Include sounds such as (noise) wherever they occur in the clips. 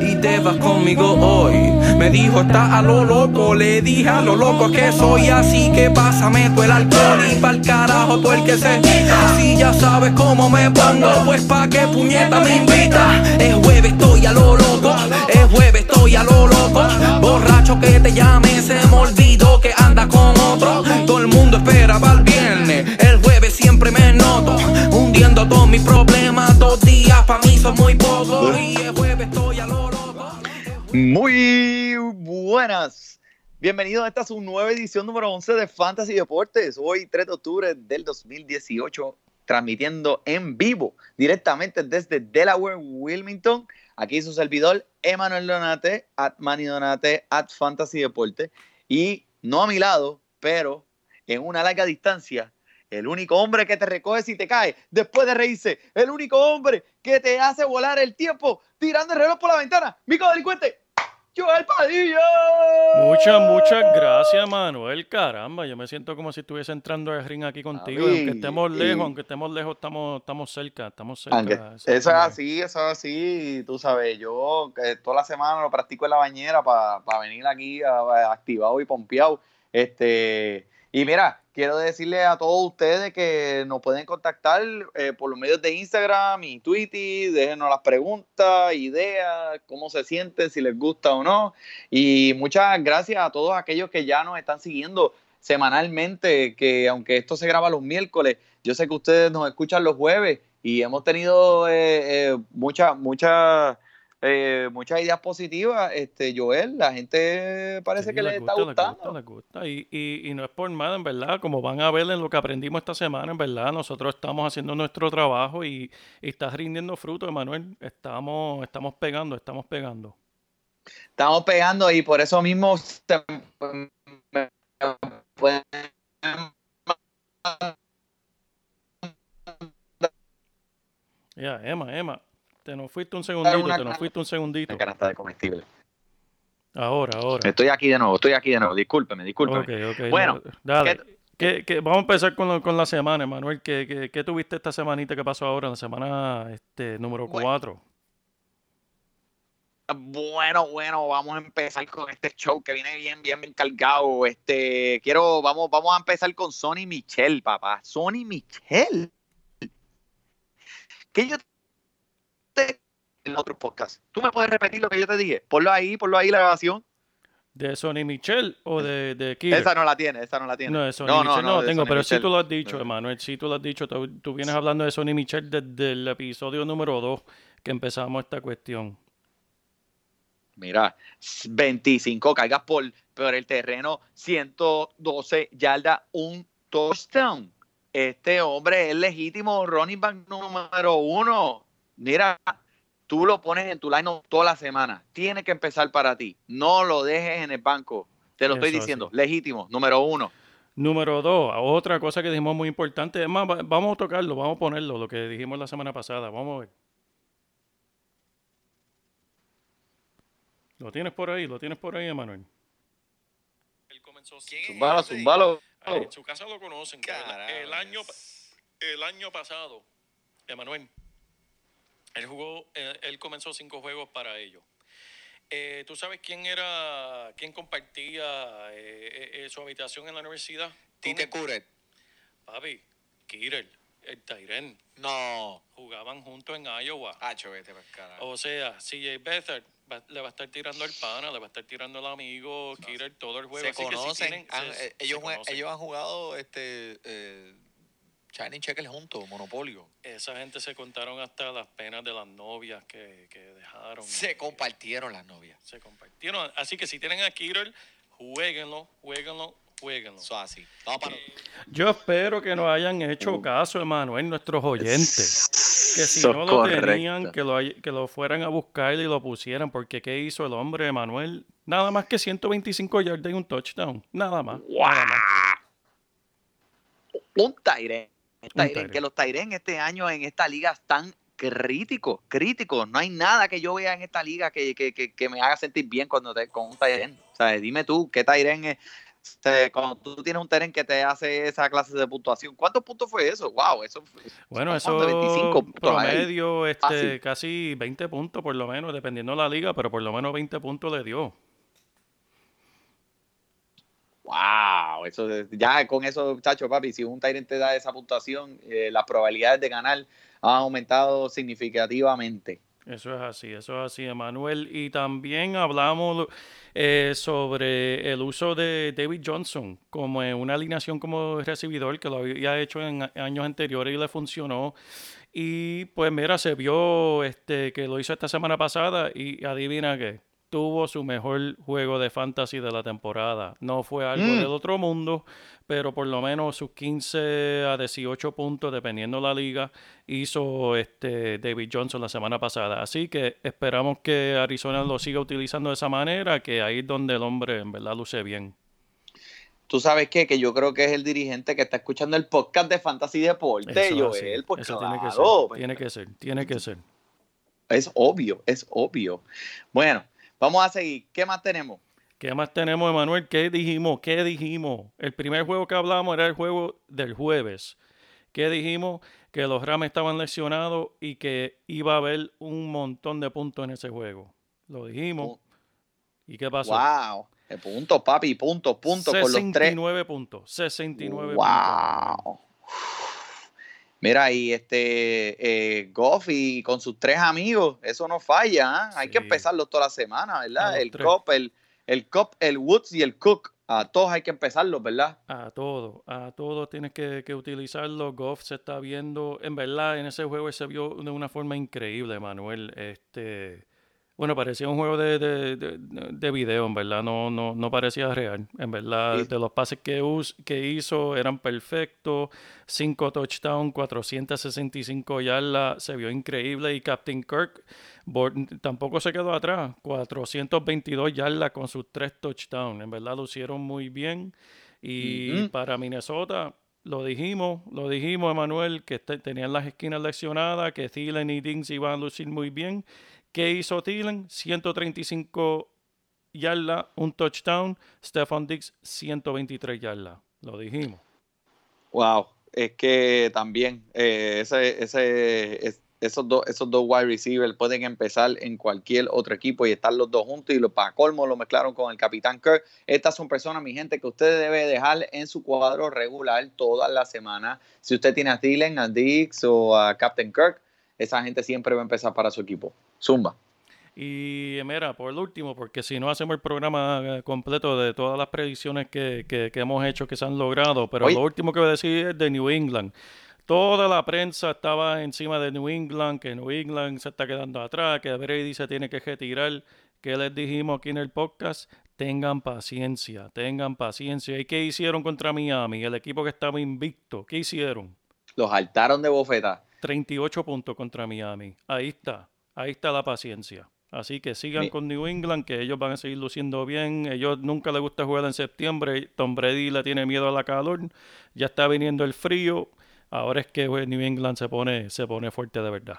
Y te vas conmigo hoy. Me dijo, está a lo loco. Le dije a lo loco que soy así. Que pásame tú el alcohol y pa'l carajo tú el que se. Si ya sabes cómo me pongo, pues pa' que puñeta me invita. Es jueves, estoy a lo loco. Es jueves, estoy a lo loco. Borracho que te llame, se me olvidó que anda con otro. Todo el mundo espera para el viernes. El jueves siempre me noto. Hundiendo todos mis problemas. Dos días para mí son muy pocos. Y el jueves estoy a lo loco. Muy buenas. Bienvenidos a esta su nueva edición número 11 de Fantasy Deportes. Hoy 3 de octubre del 2018, transmitiendo en vivo directamente desde Delaware, Wilmington. Aquí su servidor, Emanuel Donate, at Manny Donate, at Fantasy Deporte. Y no a mi lado, pero en una larga distancia, el único hombre que te recoge si te cae después de reírse. El único hombre que te hace volar el tiempo tirando el reloj por la ventana. Mico delincuente, Joel Padilla. Muchas, muchas gracias, Manuel. Caramba, yo me siento como si estuviese entrando al ring aquí contigo. Aunque estemos y- lejos, aunque estemos lejos, estamos, estamos cerca, estamos cerca. Aunque eso es así, eso es así, tú sabes, yo eh, toda la semana lo practico en la bañera para venir aquí a- a- activado y pompeado. Este, y mira, quiero decirle a todos ustedes que nos pueden contactar eh, por los medios de Instagram y Twitter, déjenos las preguntas, ideas, cómo se sienten, si les gusta o no. Y muchas gracias a todos aquellos que ya nos están siguiendo semanalmente, que aunque esto se graba los miércoles, yo sé que ustedes nos escuchan los jueves y hemos tenido eh, eh, muchas, muchas, eh, muchas ideas positivas. Este, Joel, la gente parece Sí, que les, está les gustando. gusta, les gusta. Y, y, y no es por nada, en verdad, como van a ver en lo que aprendimos esta semana, en verdad, nosotros estamos haciendo nuestro trabajo y, y está rindiendo fruto, Emanuel. Estamos, estamos pegando, estamos pegando. Estamos pegando y por eso mismo se- me- pueden Ya, Emma, Emma, te nos fuiste un segundito, te nos fuiste un segundito. canasta de comestible. Ahora, ahora. Estoy aquí de nuevo, estoy aquí de nuevo. Discúlpeme, discúlpeme. Ok, ok, Bueno, no, dale. ¿Qué- qué- vamos a empezar con, lo- con la semana, Manuel. ¿Qué, qué, qué tuviste esta semanita que pasó ahora, la semana este, número Bueno. 4? Bueno, bueno, vamos a empezar con este show que viene bien, bien, bien cargado. Este, quiero, vamos, vamos a empezar con Sonny Michel, papá. Sonny Michel. Que yo en otro podcast. ¿Tú me puedes repetir lo que yo te dije? Ponlo ahí, ponlo ahí la grabación. ¿De Sonny Michel o de, de Killer? Esa no la tiene, esa no la tiene. No, de Sonny No, no, Michel no, no, lo de tengo, Sonny pero sí Michel. tú lo has dicho, No. Emanuel, sí tú lo has dicho. Tú, tú vienes hablando de Sonny Michel desde el episodio número 2 que empezamos esta cuestión. Mira, 25 cargas por, por el terreno, 112 yardas, un touchdown. Este hombre es legítimo running back número uno. Mira, tú lo pones en tu line toda la semana. Tiene que empezar para ti. No lo dejes en el banco. Te lo estoy diciendo. así. Legítimo, número uno. Número 2, otra cosa que dijimos muy importante. Es más, vamos a tocarlo, vamos a ponerlo, lo que dijimos la semana pasada. Vamos a ver. ¿Lo tienes por ahí? ¿Lo tienes por ahí, Emanuel? Él comenzó Zumbalo, zumbalo. Ah, en su casa lo conocen. El, año, el año pasado, Emanuel, él jugó, él, él comenzó cinco juegos para ellos. Eh, ¿Tú sabes quién era, quién compartía eh, eh, eh, su habitación en la universidad? Tite Curet. Papi, Kirill, el Tyren, No. jugaban juntos en Iowa. Hacho, vete. O sea, CJ Beathard va- le va a estar tirando el pana, le va a estar tirando el amigo, Kirill todo el juego. se Así que si conocen. tienen- han- se- eh, se ellos, conocen. ellos han jugado este eh, Shining Checkers juntos, Monopolio. Esa gente se contaron hasta las penas de las novias que, que dejaron. Se compartieron las novias. Se compartieron. Así que si tienen a Kirill, jueguenlo, jueguenlo, jueguenlo. Eso así. Vamos para Yo espero que nos hayan hecho caso, Emanuel, nuestros oyentes. Que si Eso no lo correcto. tenían, que lo, que lo fueran a buscar y lo pusieran, porque ¿qué hizo el hombre, Manuel? Nada más que 125 yardas y un touchdown. Nada más. nada más. Un Tyren. Tyren. Que los Tyren este año en esta liga están críticos, críticos. No hay nada que yo vea en esta liga que, que, que, que me haga sentir bien cuando te, con un Tyren. O sea, dime tú, ¿qué Tyren es? Cuando tú tienes un Tyren que te hace esa clase de puntuación, ¿cuántos puntos fue eso? Wow, eso fue- Bueno, eso de 25 puntos ahí. promedio, este, Fácil. casi 20 puntos por lo menos, dependiendo de la liga, pero por lo menos 20 puntos le dio. Wow, eso es- ya con eso, chacho, papi, si un Tyrant te da esa puntuación, eh, las probabilidades de ganar han aumentado significativamente. Eso es así, eso es así, Emanuel. Y también hablamos eh, sobre el uso de David Johnson como una alineación como recibidor que lo había hecho en años anteriores y le funcionó. Y pues mira, se vio este que lo hizo esta semana pasada y adivina qué, tuvo su mejor juego de fantasy de la temporada. No fue algo Mm. del otro mundo, pero por lo menos sus 15 a 18 puntos, dependiendo la liga, hizo este David Johnson la semana pasada. Así que esperamos que Arizona lo siga utilizando de esa manera, que ahí es donde el hombre en verdad luce bien. Tú sabes qué? que yo creo que es el dirigente que está escuchando el podcast de Fantasy Deporte, Eso pues eso claro, tiene que ser, pues, tiene que ser, tiene que ser. es obvio, es obvio. Bueno, vamos a seguir. ¿Qué más tenemos? ¿Qué más tenemos, Emanuel? ¿Qué dijimos? ¿Qué dijimos? El primer juego que hablamos era el juego del jueves. ¿Qué dijimos? Que los Rams estaban lesionados y que iba a haber un montón de puntos en ese juego. Lo dijimos. ¿Y qué pasó? Wow, puntos, papi, puntos, puntos con los tres. 69 puntos. 69 puntos. Wow. Mira, y este eh, Goff y con sus tres amigos, eso no falla, ¿ah? Hay que Sí. empezarlo toda la semana, ¿verdad? El. Cop, el, el Cop, el Woods y el Cook. A todos hay que empezarlos, ¿verdad? A todo, a todo tienes que, que utilizarlo. Goff se está viendo, en verdad, en ese juego se vio de una forma increíble, Manuel. Este, bueno, parecía un juego de, de, de- de video, en verdad, no, no, no parecía real. En verdad, Sí. de los pases que, us- que hizo eran perfectos. Cinco touchdowns, 465 yardas, se vio increíble. Y Captain Kirk tampoco se quedó atrás. 422 yardas con sus tres touchdowns. En verdad lo hicieron muy bien. Y para Minnesota, lo dijimos, lo dijimos, Emanuel, que este- tenían las esquinas leccionadas, que Thielen y Dings iban a lucir muy bien. ¿Qué hizo Thielen? 135 yardas, un touchdown. Stephon Diggs, 123 yardas. Lo dijimos. Wow, es que también eh, esos, dos, esos dos wide receivers pueden empezar en cualquier otro equipo y estar los dos juntos y los para colmo lo mezclaron con el capitán Kirk. Estas son personas, mi gente, que usted debe dejar en su cuadro regular toda la semana. Si usted tiene a Thielen, a Dix o a Captain Kirk, esa gente siempre va a empezar para su equipo. Zumba. Y mira, por último, porque si no hacemos el programa eh, completo de todas las predicciones que, que- que hemos hecho que se han logrado, pero Oye. lo último que voy a decir es de New England. Toda la prensa estaba encima de New England, que New England se está quedando atrás, que Brady se tiene que retirar. que les dijimos aquí en el podcast? Tengan paciencia, tengan paciencia. ¿Y qué hicieron contra Miami? El equipo que estaba invicto, ¿qué hicieron? Los saltaron de bofeta. 38 puntos contra Miami. Ahí está, ahí está la paciencia. Así que sigan con New England, que ellos van a seguir luciendo bien. Ellos nunca les gusta jugar en septiembre. Tom Brady le tiene miedo a la calor. Ya está viniendo el frío. Ahora es que pues, New England se pone, se pone fuerte de verdad.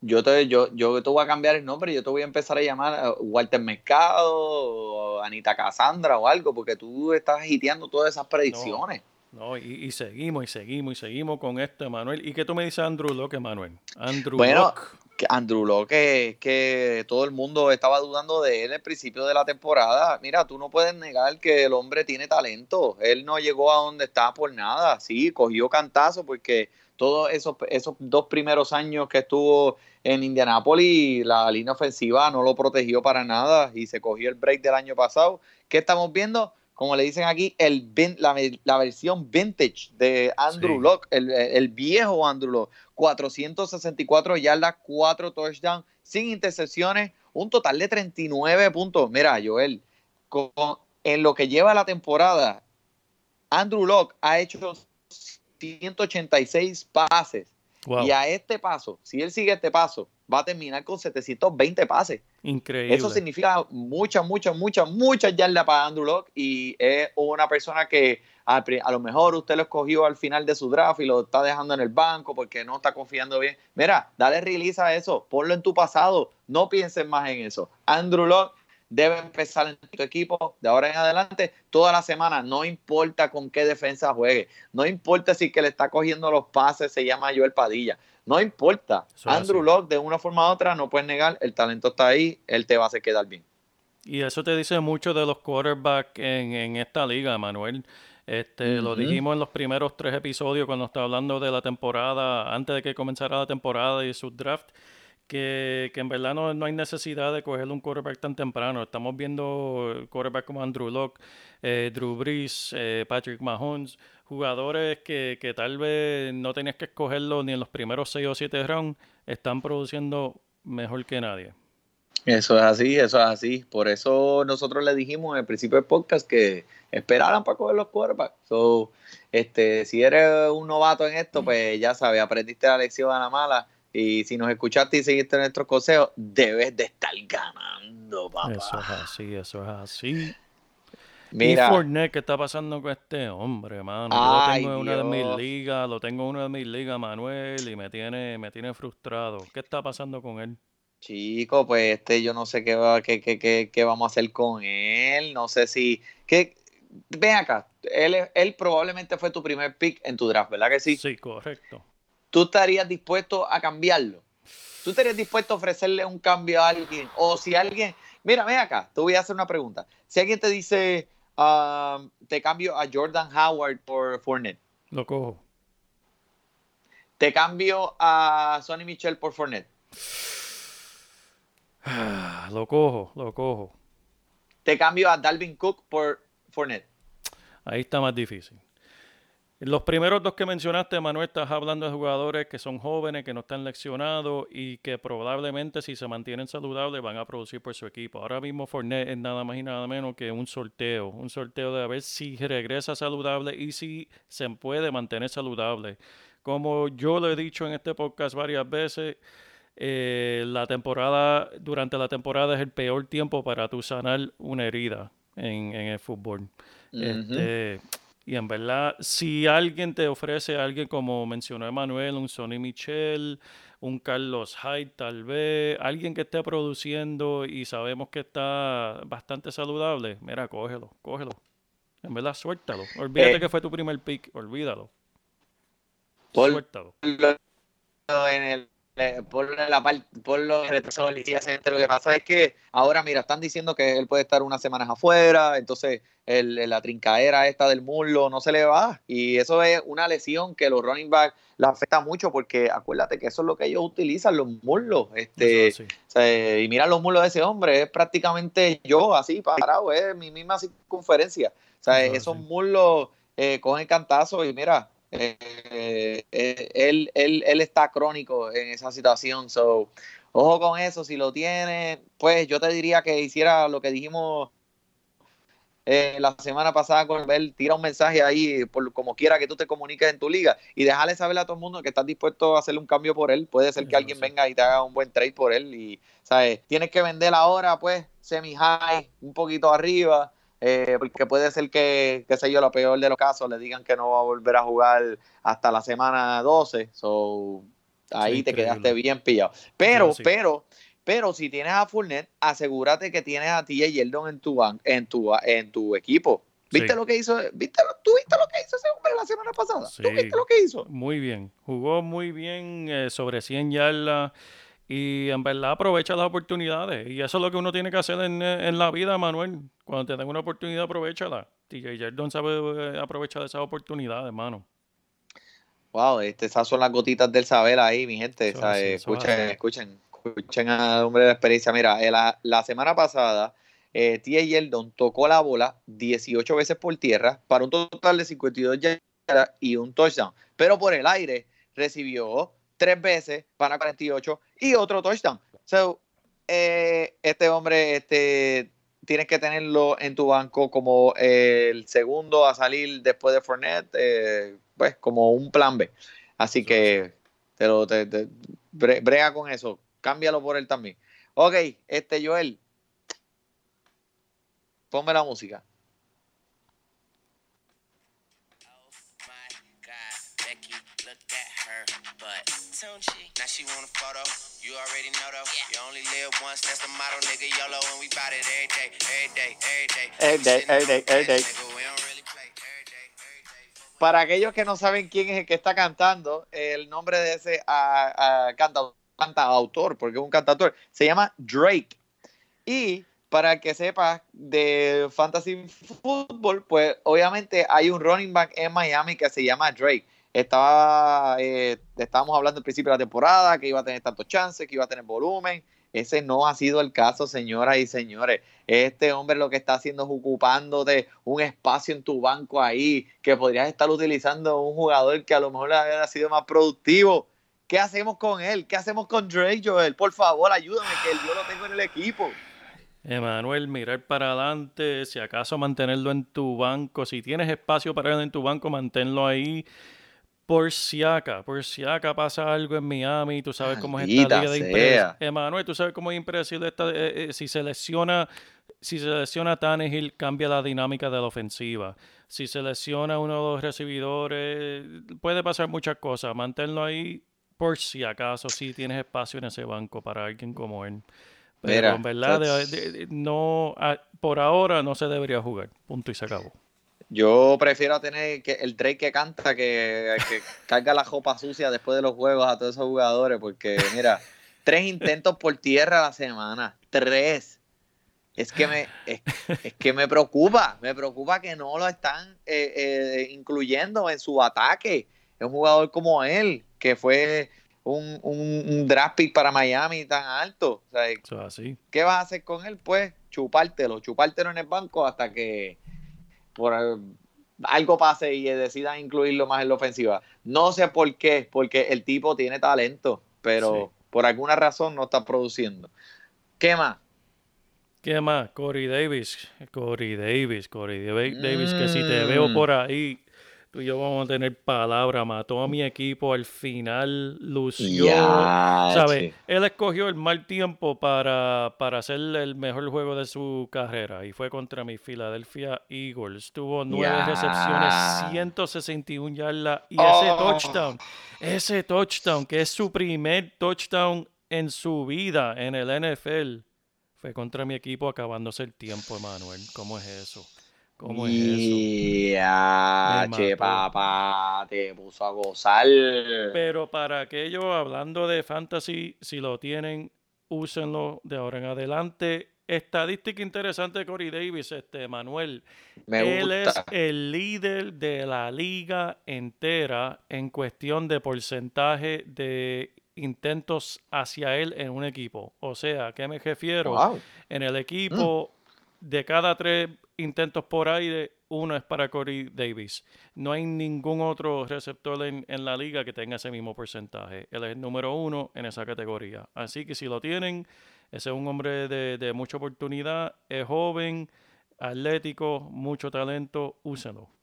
Yo te, yo, yo te voy a cambiar el nombre, yo te voy a empezar a llamar a Walter Mercado o Anita Cassandra o algo, porque tú estás hiteando todas esas predicciones. No, y, y seguimos, y seguimos, y seguimos con esto, Manuel. ¿Y qué tú me dices, Andrew Locke, Manuel? Andrew Bueno, Locke. Andrew Locke, que, que todo el mundo estaba dudando de él al principio de la temporada. Mira, tú no puedes negar que el hombre tiene talento. Él no llegó a donde está por nada. Sí, cogió cantazo porque todos esos, esos dos primeros años que estuvo en Indianápolis, la línea ofensiva no lo protegió para nada y se cogió el break del año pasado. ¿Qué estamos viendo? Como le dicen aquí, el la, la versión vintage de Andrew Sí. Locke, el, el viejo Andrew Locke. 464 yardas, 4 touchdowns, sin intercepciones, un total de 39 puntos. Mira, Joel, con- en lo que lleva la temporada, Andrew Locke ha hecho 186 pases Wow. Y a este paso, si él sigue este paso, va a terminar con 720 pases. Increíble. Eso significa muchas, muchas, muchas, muchas yardas para Andrew Locke y es una persona que a, a, lo mejor usted lo escogió al final de su draft y lo está dejando en el banco porque no está confiando bien. Mira, dale release a eso, ponlo en tu pasado, no pienses más en eso. Andrew Locke debe empezar en tu equipo de ahora en adelante toda la semana, no importa con qué defensa juegue, no importa si que le está cogiendo los pases se llama Joel Padilla, no importa. Andrew Locke de una forma u otra no puedes negar, el talento está ahí, él te va a hacer quedar bien. Y eso te dice mucho de los quarterbacks en, esta liga, Manuel. Este, Lo dijimos en los primeros tres episodios cuando estaba hablando de la temporada, antes de que comenzara la temporada y su draft que, en verdad no, no, hay necesidad de coger un quarterback tan temprano. Estamos viendo quarterback como Andrew Locke, eh, Drew Brees, eh, Patrick Mahomes, jugadores que, que, tal vez no tenías que escogerlo ni en los primeros 6 o 7 rounds, están produciendo mejor que nadie. Eso es así, eso es así. Por eso nosotros le dijimos en el principio del podcast que esperaran para coger los quarterbacks. So, este, si eres un novato en esto, pues ya sabes, aprendiste la lección a la mala y si nos escuchaste y seguiste nuestros consejos, debes de estar ganando, papá. Eso es así, eso es así. Mira. Y Fournette, ¿qué está pasando con este hombre, mano? Yo lo tengo en una de mis ligas, lo tengo en una de mis ligas, Manuel, y me tiene, me tiene frustrado. ¿Qué está pasando con él? Chico, pues este, yo no sé qué, va, qué, qué, qué, qué vamos a hacer con él. No sé si. ¿qué? Ven acá, él, él probablemente fue tu primer pick en tu draft, ¿verdad que sí? Sí, correcto. ¿Tú estarías dispuesto a cambiarlo? ¿Tú estarías dispuesto a ofrecerle un cambio a alguien? O si alguien, mira, ven acá, te voy a hacer una pregunta. Si alguien te dice, um, te cambio a Jordan Howard por Fournette. Lo cojo. Te cambio a Sonny Michel por Fournette. lo cojo, lo cojo. Te cambio a Dalvin Cook por Fournette. Ahí está más difícil. Los primeros dos que mencionaste, Manuel, estás hablando de jugadores que son jóvenes, que no están leccionados y que probablemente si se mantienen saludables van a producir por su equipo. Ahora mismo Fournette es nada más y nada menos que un sorteo, un sorteo de ver si regresa saludable y si se puede mantener saludable. Como yo lo he dicho en este podcast varias veces, eh, la temporada, durante la temporada es el peor tiempo para tu sanar una herida en, el fútbol. este, y en verdad, si alguien te ofrece, alguien como mencionó Emanuel, un Sonny Michel, un Carlos Hyde tal vez, alguien que esté produciendo y sabemos que está bastante saludable, mira, cógelo, cógelo. En verdad, suéltalo. Olvídate eh, que fue tu primer pick, olvídalo. suéltalo. En el por la por los retrasos Lo que pasa es que ahora, mira, están diciendo que él puede estar unas semanas afuera, entonces el, la trincaera esta del muslo no se le va. Y eso es una lesión que los running backs le afecta mucho porque acuérdate que eso es lo que ellos utilizan, los muslos. Este, y mira los muslos de ese hombre, es prácticamente yo así parado, es mi misma circunferencia. O sea, esos muslos eh, cogen cantazo y mira, eh, eh, él, él, él, está crónico en esa situación. So, ojo con eso, si lo tiene, pues yo te diría que hiciera lo que dijimos eh, la semana pasada con él, tira un mensaje ahí, por como quiera que tú te comuniques en tu liga y dejarle saber a todo el mundo que estás dispuesto a hacerle un cambio por él. Puede ser que alguien venga y te haga un buen trade por él y, ¿sabes? Tienes que vender ahora, pues, semi-high, un poquito arriba eh, porque puede ser que, qué sé yo, lo peor de los casos, le digan que no va a volver a jugar hasta la semana 12, so, ahí te quedaste bien pillado. Pero, pero, pero si tienes a Fournette, asegúrate que tienes a TJ Yeldon en tu, en tu, en tu equipo. ¿Viste lo que hizo? ¿Viste ¿Tú viste lo que hizo ese hombre la semana pasada? ¿Tú viste lo que hizo? Muy bien. Jugó muy bien eh, sobre 100 yardas. Y en verdad aprovecha las oportunidades. Y eso es lo que uno tiene que hacer en, en la vida, Manuel. Cuando te den una oportunidad, aprovechala. TJ Jardon sabe eh, aprovechar esas oportunidades, hermano. Wow, este, esas son las gotitas del saber ahí, mi gente. escuchen, escuchen, escuchen al hombre de la experiencia. Mira, eh, la, la semana pasada, eh, TJ Yeldon tocó la bola 18 veces por tierra para un total de 52 yardas y un touchdown. Pero por el aire recibió tres veces para 48 y otro touchdown. So, eh, este hombre, este, tienes que tenerlo en tu banco como el segundo a salir después de Fournette, eh, pues como un plan B. Así que Te lo, te, te- bre- brega con eso. Cámbialo por él también. Ok, este Joel. Ponme la música. Don't she? Now she want a photo. You already know though. You only live once. That's the motto, nigga. YOLO, and we bout it every day, every day, every day. Every day, every day, every day. Para aquellos que no saben quién es el que está cantando, el nombre de ese ah, ah, canta- cantautor, porque es un cantautor, se llama Drake. Y para el que sepa de fantasy fútbol, pues obviamente hay un running back en Miami que se llama Drake. Estaba, eh, estábamos hablando al principio de la temporada que iba a tener tantos chances, que iba a tener volumen. Ese no ha sido el caso, señoras y señores. Este hombre lo que está haciendo es ocupándote un espacio en tu banco ahí, que podrías estar utilizando un jugador que a lo mejor hubiera sido más productivo. ¿Qué hacemos con él? ¿Qué hacemos con Drake, Joel? Por favor, ayúdame, que yo lo tengo en el equipo. Emanuel, mirar para adelante, si acaso mantenerlo en tu banco, si tienes espacio para él en tu banco, manténlo ahí. Por si acá, por si acá pasa algo en Miami, tú sabes cómo es esta liga de impredecible. Emanuel, tú sabes cómo es impredecible esta, eh, eh, si se lesiona, si se lesiona Tannehill, cambia la dinámica de la ofensiva. Si se lesiona uno de los recibidores, puede pasar muchas cosas. Manténlo ahí por si acaso, si tienes espacio en ese banco para alguien como él. Pero Mira, en verdad, de- that's- de- de- no, ah, por ahora no se debería jugar. Punto y se acabó. Yo prefiero tener que el Drake que canta que, que carga la ropa sucia después de los juegos a todos esos jugadores, porque mira, tres intentos por tierra a la semana, tres. Es que me, es, es que me preocupa, me preocupa que no lo están eh, eh, incluyendo en su ataque. Es un jugador como él, que fue un, un, un draft pick para Miami tan alto. O sea. ¿Qué vas a hacer con él? Pues chupártelo, chupártelo en el banco hasta que por algo pase y decidan incluirlo más en la ofensiva. No sé por qué, porque el tipo tiene talento, pero Sí. por alguna razón no está produciendo. ¿Qué más? ¿Qué más? Corey Davis. Corey Davis, Corey Davi- Davis, que si te Mm. veo por ahí, tú y yo vamos a tener palabra. Mató a mi equipo al final, lució. ¿Sabes? Él escogió el mal tiempo para, para hacer el mejor juego de su carrera y fue contra mi Philadelphia Eagles. Tuvo nueve Ya. recepciones, 161 yardas y ese Oh. touchdown, ese touchdown que es su primer touchdown en su vida en el NFL, fue contra mi equipo acabándose el tiempo, Emanuel. ¿Cómo es eso? ¿Cómo es eso? Me che, papá, te puso a gozar. Pero para aquellos hablando de fantasy, si lo tienen, úsenlo de ahora en adelante. Estadística interesante de Corey Davis, este Manuel. Me Él es el líder de la liga entera en cuestión de porcentaje de intentos hacia él en un equipo. O sea, ¿a qué me refiero? Wow. En el equipo, de cada tres intentos por aire, uno es para Corey Davis. No hay ningún otro receptor en, en la liga que tenga ese mismo porcentaje. Él es el número uno en esa categoría. Así que si lo tienen, ese es un hombre de, de mucha oportunidad, es joven, atlético, mucho talento, úsenlo.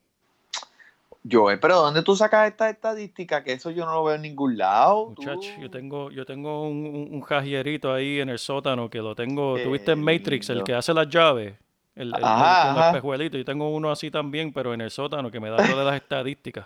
Joel, pero ¿dónde tú sacas esta estadística? Que eso yo no lo veo en ningún lado. tú. Muchacho, yo tengo, yo tengo un, un, un jajierito ahí en el sótano que lo tengo. ¿Tuviste en Matrix, el que hace las llaves? El, el- Ajá, espejuelitos. Yo tengo uno así también, pero en el sótano que me da todas las estadísticas.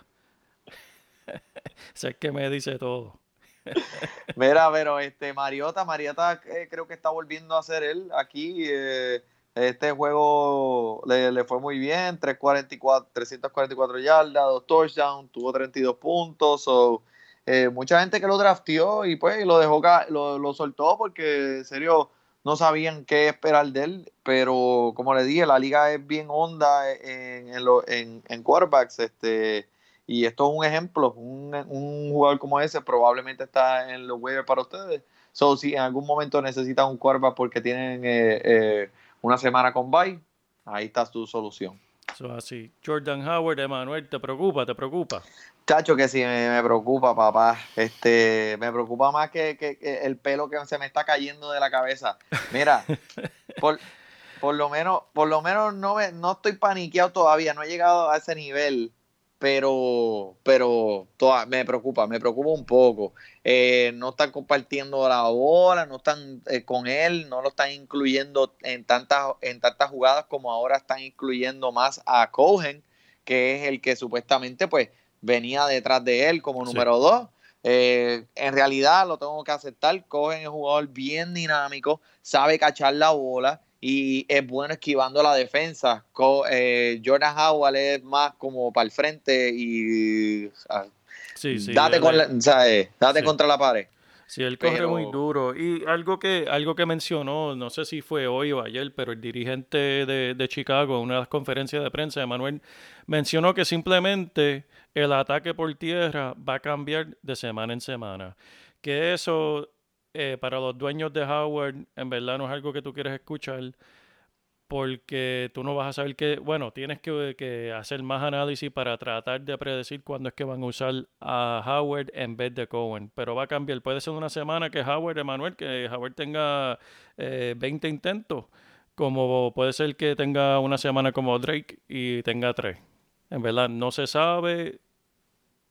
(laughs) sé que me dice todo. (laughs) Mira, pero este Mariota, Mariota eh, creo que está volviendo a ser él aquí. eh, este juego le, le fue muy bien, 344, 344 yardas, dos touchdowns, tuvo 32 puntos. so, eh, mucha gente que lo drafteó y pues lo dejó lo, lo soltó porque en serio no sabían qué esperar de él. Pero como le dije, la liga es bien honda en, en, en, en quarterbacks. Este, y esto es un ejemplo, un, un jugador como ese probablemente está en los waivers para ustedes. So, si en algún momento necesitan un quarterback porque tienen eh, eh, una semana con bye, ahí está su solución. Eso es así. Jordan Howard, Emanuel, ¿te preocupa? ¿Te preocupa? Chacho, que sí me, me preocupa, papá. Este, me preocupa más que, que- que el pelo que se me está cayendo de la cabeza. Mira, (laughs) por, por lo menos, por lo menos no, me- no estoy paniqueado todavía, no he llegado a ese nivel. Pero, pero toda- me preocupa, me preocupa un poco. Eh, no están compartiendo la bola, no están eh, con él, no lo están incluyendo en tantas, en tantas jugadas como ahora están incluyendo más a Cohen, que es el que supuestamente pues venía detrás de él como Sí. número dos. Eh, en realidad lo tengo que aceptar, Cohen es un jugador bien dinámico, sabe cachar la bola y es bueno esquivando la defensa. Co- eh, Jordan Howard es más como para el frente y ah, Sí, sí. date, él con es- la- ¿sabes? date Sí. contra la pared. Sí, él corre Pero- muy duro. Y algo que, algo que mencionó, no sé si fue hoy o ayer, pero el dirigente de, de Chicago en una de las conferencias de prensa, Emanuel, mencionó que simplemente el ataque por tierra va a cambiar de semana en semana. Que eso, eh, para los dueños de Howard, en verdad no es algo que tú quieres escuchar, porque tú no vas a saber que, bueno, tienes que, hacer más análisis para tratar de predecir cuándo es que van a usar a Howard en vez de Cohen, pero va a cambiar. Puede ser una semana que Howard, Emanuel, que Howard tenga eh, 20 intentos, como puede ser que tenga una semana como Drake y tenga 3. En verdad, no se sabe,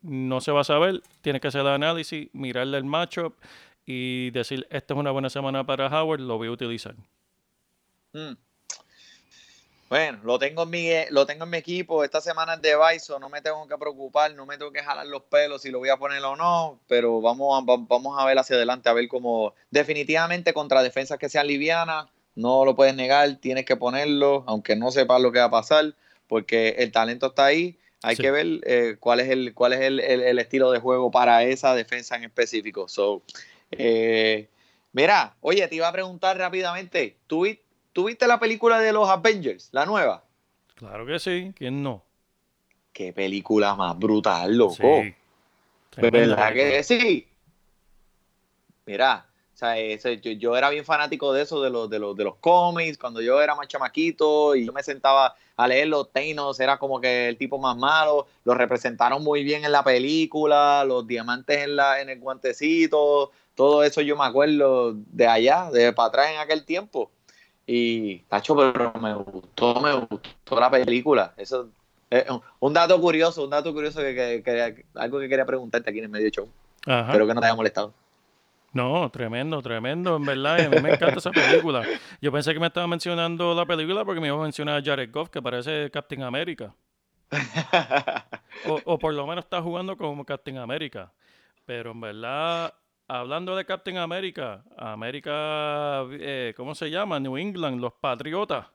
no se va a saber, tienes que hacer el análisis, mirarle el matchup y decir, esta es una buena semana para Howard, lo voy a utilizar. Mm. Bueno, lo tengo en mi, eh, lo tengo en mi equipo. Esta semana es de Bison, no me tengo que preocupar, no me tengo que jalar los pelos si lo voy a poner o no, pero vamos a, va- vamos a ver hacia adelante, a ver cómo. Definitivamente contra defensas que sean livianas, no lo puedes negar, tienes que ponerlo, aunque no sepas lo que va a pasar, porque el talento está ahí. Hay Sí. que ver eh, cuál es, el, cuál es el, el- el estilo de juego para esa defensa en específico. So, eh, mira, oye, te iba a preguntar rápidamente, ¿tú, vi- ¿tú viste la película de los Avengers, la nueva? Claro que sí, ¿quién no? Qué película más brutal, loco. Sí. ¿Verdad que sí? Mira, o sea, ese- yo, yo era bien fanático de eso, de los, de, los, de los cómics, cuando yo era más chamaquito y yo me sentaba a leer los Thanos, era como que el tipo más malo, lo representaron muy bien en la película, los diamantes en, la, en el guantecito, todo eso yo me acuerdo de allá, de para atrás en aquel tiempo. Y, tacho, pero me gustó, me gustó la película. Eso es un- un dato curioso, un dato curioso que, que- que- algo que quería preguntarte aquí en el medio show. Ajá. Espero que no te haya molestado. No, tremendo, tremendo, en verdad. y a mí me encanta esa película. Yo pensé que me estaba mencionando la película porque me iba a mencionar a Jared Goff, que parece Captain America. O, o por lo menos está jugando como Captain America. Pero en verdad, hablando de Captain America, América, eh, ¿cómo se llama? New England, los Patriotas.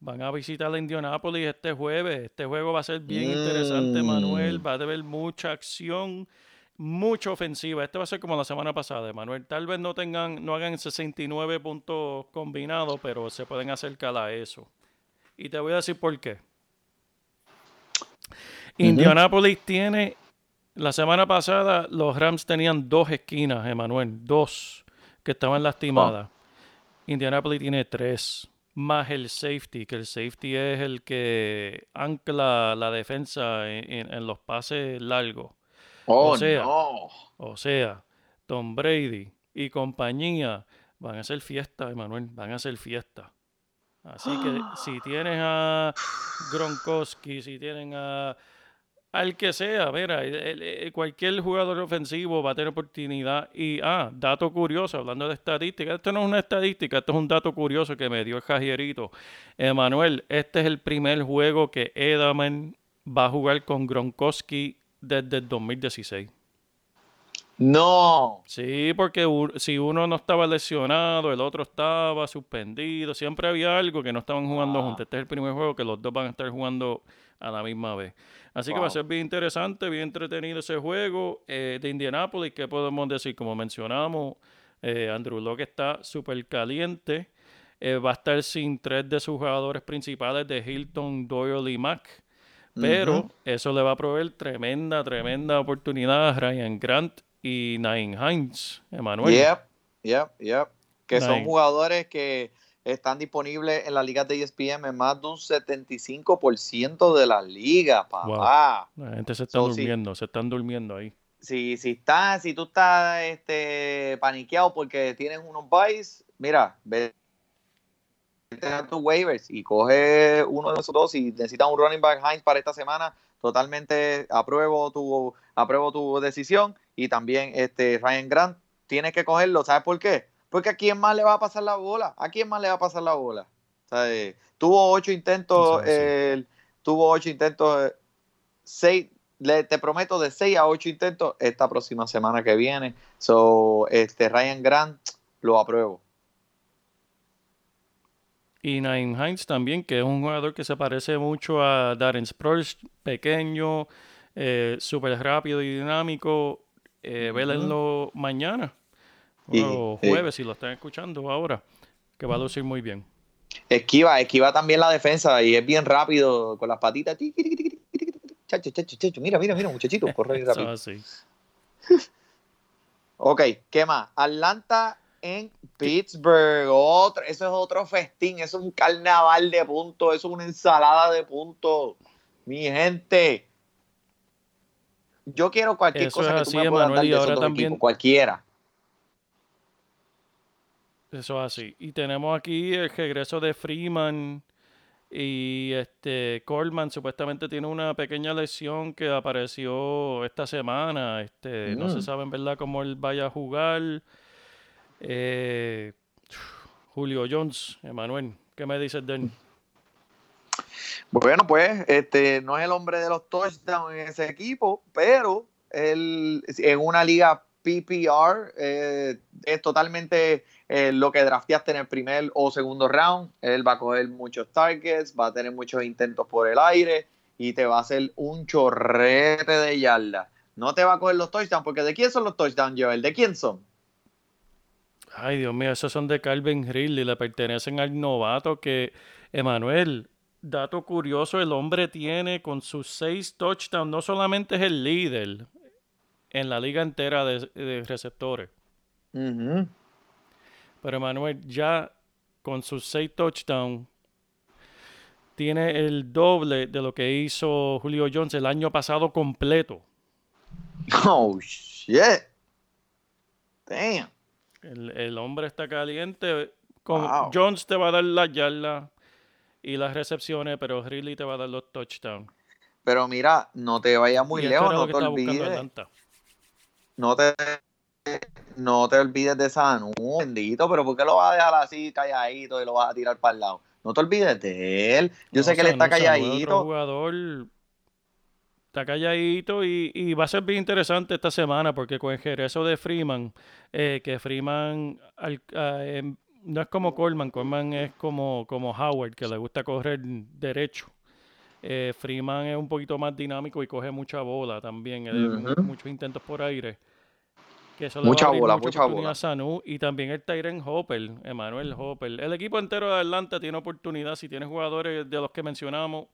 Van a visitar a Indianapolis este jueves. Este juego va a ser bien interesante, Mm. Manuel. Va a haber mucha acción, mucha ofensiva. Este va a ser como la semana pasada, Manuel. Tal vez no tengan, no hagan 69 puntos combinados, pero se pueden acercar a eso. Y te voy a decir por qué. Indianapolis tiene, la semana pasada los Rams tenían dos esquinas, Emanuel, dos que estaban lastimadas. Indianapolis tiene tres, más el safety, que el safety es el que ancla la defensa en, en- en los pases largos. Oh, O sea, no. O sea, Tom Brady y compañía van a hacer fiesta, Emanuel, van a hacer fiesta. Así que si (gasps) tienes a Gronkowski, si tienen a al que sea, mira, el- el- el- cualquier jugador ofensivo va a tener oportunidad. Y, ah, dato curioso, hablando de estadística, esto no es una estadística, esto es un dato curioso que me dio el Javierito. Emanuel, este es el primer juego que Edelman va a jugar con Gronkowski desde el 2016. No. Sí, porque si uno no estaba lesionado, el otro estaba suspendido, siempre había algo que no estaban jugando Wow. juntos. Este es el primer juego que los dos van a estar jugando a la misma vez. Así que va a ser bien interesante, bien entretenido ese juego eh, de Indianapolis. ¿Qué podemos decir? Como mencionamos, eh, Andrew Locke está súper caliente. Eh, va a estar sin tres de sus jugadores principales de Hilton, Doyle y Mack. Pero eso le va a proveer tremenda, tremenda oportunidad a Ryan Grant y Nain Hines, Emanuel. Yep, yep, yep. Que son jugadores que están disponibles en la liga de ESPN en más de un 75% de la liga, papá. La gente se está So, durmiendo, se están durmiendo ahí. Si, si, estás, si tú estás este, paniqueado porque tienes unos buys, mira, ve a tus waivers y coge uno de esos dos y necesitas un running back Hines para esta semana, totalmente apruebo tu, apruebo tu decisión y también este Ryan Grant tienes que cogerlo, ¿sabes por qué? Porque a quién más le va a pasar la bola, a quién más le va a pasar la bola. ¿Sabes? Tuvo ocho intentos, Sí, tuvo ocho intentos, eh, seis, le- te prometo de seis a ocho intentos esta próxima semana que viene. So, este Ryan Grant lo apruebo. Y Naim Hines también, que es un jugador que se parece mucho a Darren Sproles, pequeño, eh, súper rápido y dinámico. Eh, Vélenlo mañana Y- o sí. jueves, si lo están escuchando ahora, que va a lucir muy bien. Esquiva, esquiva también la defensa y es bien rápido con las patitas. Chacho, chacho, chacho. Mira, mira, mira, muchachito, corre (laughs) rápido. (laughs) Ok, ¿qué más? Atlanta en Pittsburgh. Otro, eso es otro festín, eso es un carnaval de puntos, eso es una ensalada de puntos. Mi gente. Yo quiero cualquier Eso cosa que así, tú me puedas dar de esos dos también- equipos, cualquiera. Eso es así. Y tenemos aquí el regreso de Freeman y este Coleman supuestamente tiene una pequeña lesión que apareció esta semana. Este, no se Mm. sabe en verdad cómo él vaya a jugar. Eh, Julio Jones, Emanuel, ¿qué me dices de? Bueno, pues este no es el hombre de los touchdowns en ese equipo, pero él en una liga PPR eh, es totalmente eh, lo que drafteaste en el primer o segundo round. Él va a coger muchos targets, va a tener muchos intentos por el aire y te va a hacer un chorrete de yarda. No te va a coger los touchdowns, porque ¿de quién son los touchdowns, Joel? ¿De quién son? Ay, Dios mío, esos son de Calvin Hill y le pertenecen al novato que, Emanuel, dato curioso, el hombre tiene con sus seis touchdowns, no solamente es el líder en la liga entera de, de receptores, Ujú. pero Emanuel ya con sus seis touchdowns tiene el doble de lo que hizo Julio Jones el año pasado completo. Oh, shit. Damn. El, el hombre está caliente. Con Wow. Jones te va a dar las yardas y las recepciones, pero Ridley te va a dar los touchdowns. Pero mira, no te vayas muy lejos, no te olvides. No te no te olvides de Sanu, bendito, pero ¿por qué lo vas a dejar así calladito y lo vas a tirar para el lado? No te olvides de él. Yo No, sé que él está es otro calladito. jugador está calladito y, y va a ser bien interesante esta semana porque con el regreso de Freeman, eh, que Freeman al- ah, em, no es como Coleman, Coleman es como, como Howard, que le gusta correr derecho. Eh, Freeman es un poquito más dinámico y coge mucha bola también, muchos intentos por aire. Que eso Mucha bola, mucha bola. a Sanu y también el Tyren Hopper, Emmanuel Hopper. El equipo entero de Atlanta tiene oportunidad. Si tiene jugadores de los que mencionamos,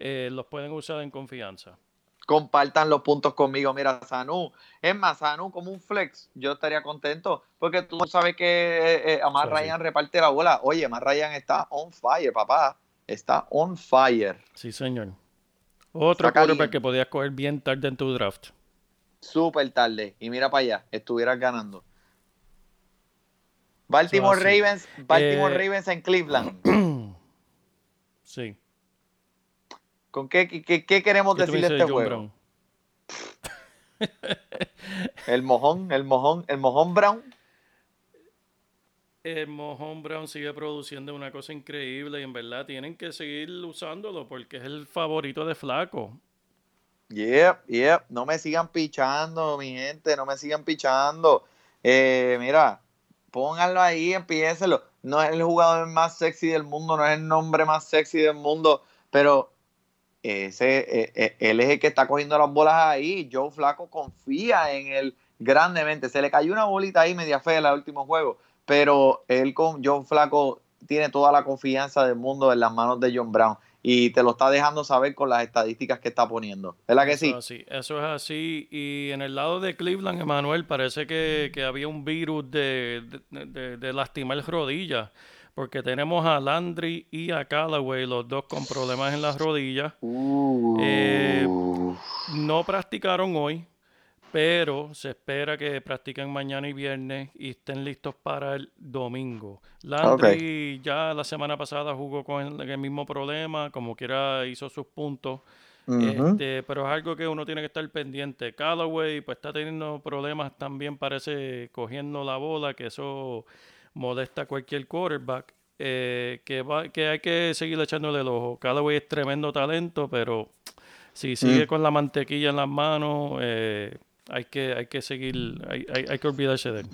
eh, los pueden usar en confianza. Compartan los puntos conmigo. Mira, Sanu. Es más, Sanu como un flex, yo estaría contento. Porque tú sabes que eh, eh, Amar Sí. Ryan reparte la bola. Oye, Amar Ryan está on fire, papá. Está on fire. Sí, señor. Otro quarterback que podías coger bien tarde en tu draft. Súper tarde. Y mira para allá, estuvieras ganando. Baltimore. Ravens, Baltimore Eh, Ravens en Cleveland. (clears throat) Sí. ¿Con qué, qué, qué queremos ¿Qué decirle a este juego? Brown? El mojón, el mojón, el mojón Brown. El Mojón Brown sigue produciendo una cosa increíble y en verdad tienen que seguir usándolo porque es el favorito de Flaco. Yep, yep. No me sigan pichando, mi gente, no me sigan pichando. Eh, mira, pónganlo ahí, empiécenlo. No es el jugador más sexy del mundo, no es el nombre más sexy del mundo, pero ese, eh, eh, él es el que está cogiendo las bolas ahí. Joe Flaco confía en él grandemente. Se le cayó una bolita ahí media fea en el último juego, pero él con Joe Flaco tiene toda la confianza del mundo en las manos de John Brown y te lo está dejando saber con las estadísticas que está poniendo. ¿Verdad que Eso sí? es así, eso es así. Y en el lado de Cleveland, Emanuel, parece que, que había un virus de, de, de- de lastimar rodillas. Porque tenemos a Landry y a Callaway, los dos con problemas en las rodillas. Uh. Eh, No practicaron hoy, pero se espera que practiquen mañana y viernes y estén listos para el domingo. Landry ya la semana pasada jugó con el, mismo problema, como quiera hizo sus puntos. Este, pero es algo que uno tiene que estar pendiente. Callaway pues está teniendo problemas también, parece cogiendo la bola, que eso molesta a cualquier quarterback. eh, que, va, que hay que seguir echándole el ojo. Callaway es tremendo talento, pero si sigue con la mantequilla en las manos, eh, hay que, hay que seguir, hay, hay, hay que olvidarse de él.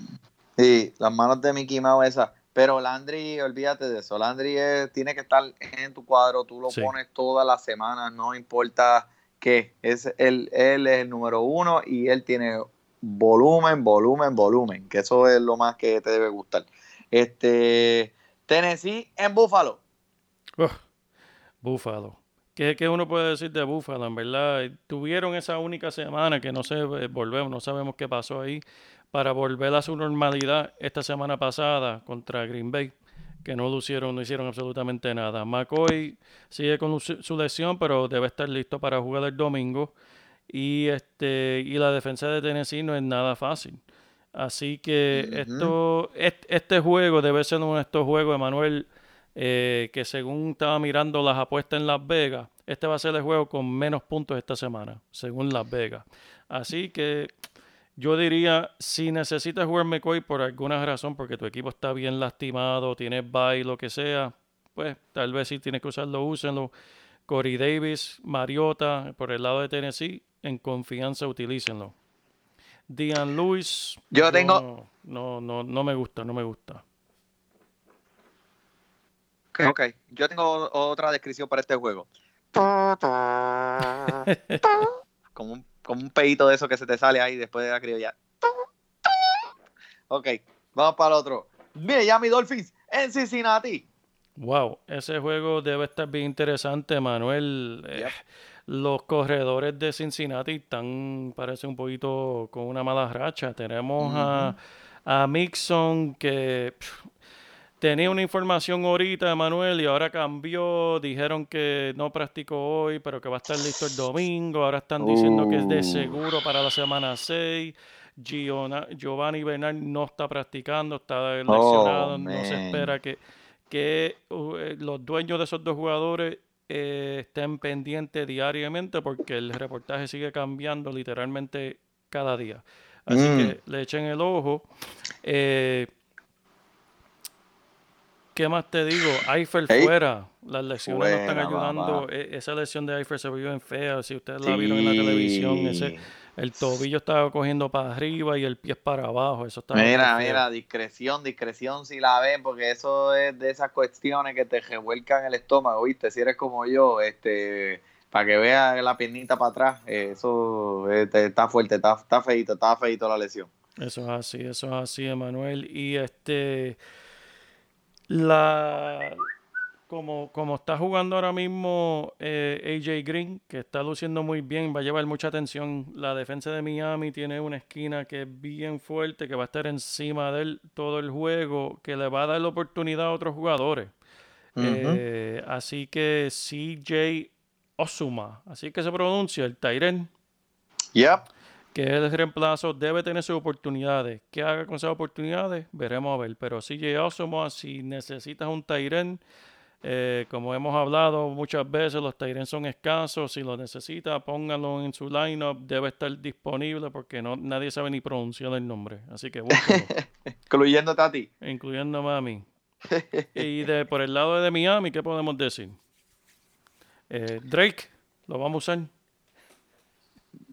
Sí, las manos de Mickey Mouse esas. Pero Landry, olvídate de eso. Landry es- tiene que estar en tu cuadro. Tú lo Sí. pones todas las semanas, no importa qué. Es él, él es el número uno y él tiene volumen, volumen, volumen. Que eso es lo más que te debe gustar. Este Tennessee en Buffalo. Uf, Búfalo. ¿Qué, uno puede decir de Búfalo? En verdad, tuvieron esa única semana que no sé, eh, volvemos, no sabemos qué pasó ahí, para volver a su normalidad esta semana pasada contra Green Bay, que no lucieron, no hicieron absolutamente nada. McCoy sigue con su lesión, pero debe estar listo para jugar el domingo. Y este, y la defensa de Tennessee no es nada fácil. Así que esto, est- este juego debe ser uno de estos juegos, Emanuel, eh, que según estaba mirando las apuestas en Las Vegas, este va a ser el juego con menos puntos esta semana, según Las Vegas. Así que yo diría, si necesitas jugar McCoy por alguna razón, porque tu equipo está bien lastimado, tienes bye, lo que sea, pues tal vez si tienes que usarlo, úsenlo. Corey Davis, Mariota, por el lado de Tennessee, en confianza utilícenlo. Dian Lewis. Yo tengo- No, no, no, no me gusta, no me gusta. Ok, yo tengo otra descripción para este juego. (laughs) como, un, como un pedito de eso que se te sale ahí después de la criolla. Ok, vamos para el otro. Miami Dolphins en Cincinnati. Wow, ese juego debe estar bien interesante, Manuel. Eh. Los corredores de Cincinnati están, parece un poquito con una mala racha. Tenemos a, a Mixon que tenía una información ahorita, Manuel, y ahora cambió. Dijeron que no practicó hoy, pero que va a estar listo el domingo. Ahora están diciendo que es de Uh. seguro para la semana 6. Giona- Giovanni Bernard no está practicando, está lesionado, no se espera que, que uh, eh, los dueños de esos dos jugadores eh, estén pendientes diariamente porque el reportaje sigue cambiando literalmente cada día. Así Mm. que le echen el ojo. Eh, ¿Qué más te digo? Eiffel Ey. fuera. Las lesiones no están ayudando. E- esa lesión de Eiffel se vio bien fea. Si ustedes la vieron en la televisión, ese, el tobillo estaba cogiendo para arriba y el pie para abajo. Eso bien Mira, mira, discreción, discreción si la ven, porque eso es de esas cuestiones que te revuelcan el estómago, ¿viste? Si eres como yo, este, para que veas la piernita para atrás, eh, eso eh, está fuerte, está, está feito, está feito la lesión. Eso es así, eso es así, Emanuel. Y este, la, como, como está jugando ahora mismo eh, AJ Green, que está luciendo muy bien, va a llevar mucha atención. La defensa de Miami tiene una esquina que es bien fuerte, que va a estar encima de él todo el juego, que le va a dar la oportunidad a otros jugadores. Eh, así que CJ Osuma, así que se pronuncia el Tyren Yep. que es el reemplazo, debe tener sus oportunidades. ¿Qué haga con esas oportunidades? Veremos a ver. Pero CJ Osoma, si necesitas un Tyren, eh, como hemos hablado muchas veces, los Tyren son escasos. Si lo necesita, póngalo en su lineup. Debe estar disponible porque no, nadie sabe ni pronunciar el nombre. Así que (laughs) Incluyéndote a ti. incluyéndome a mí. (laughs) Y de, por el lado de Miami, ¿qué podemos decir? Eh, Drake, ¿lo vamos a usar?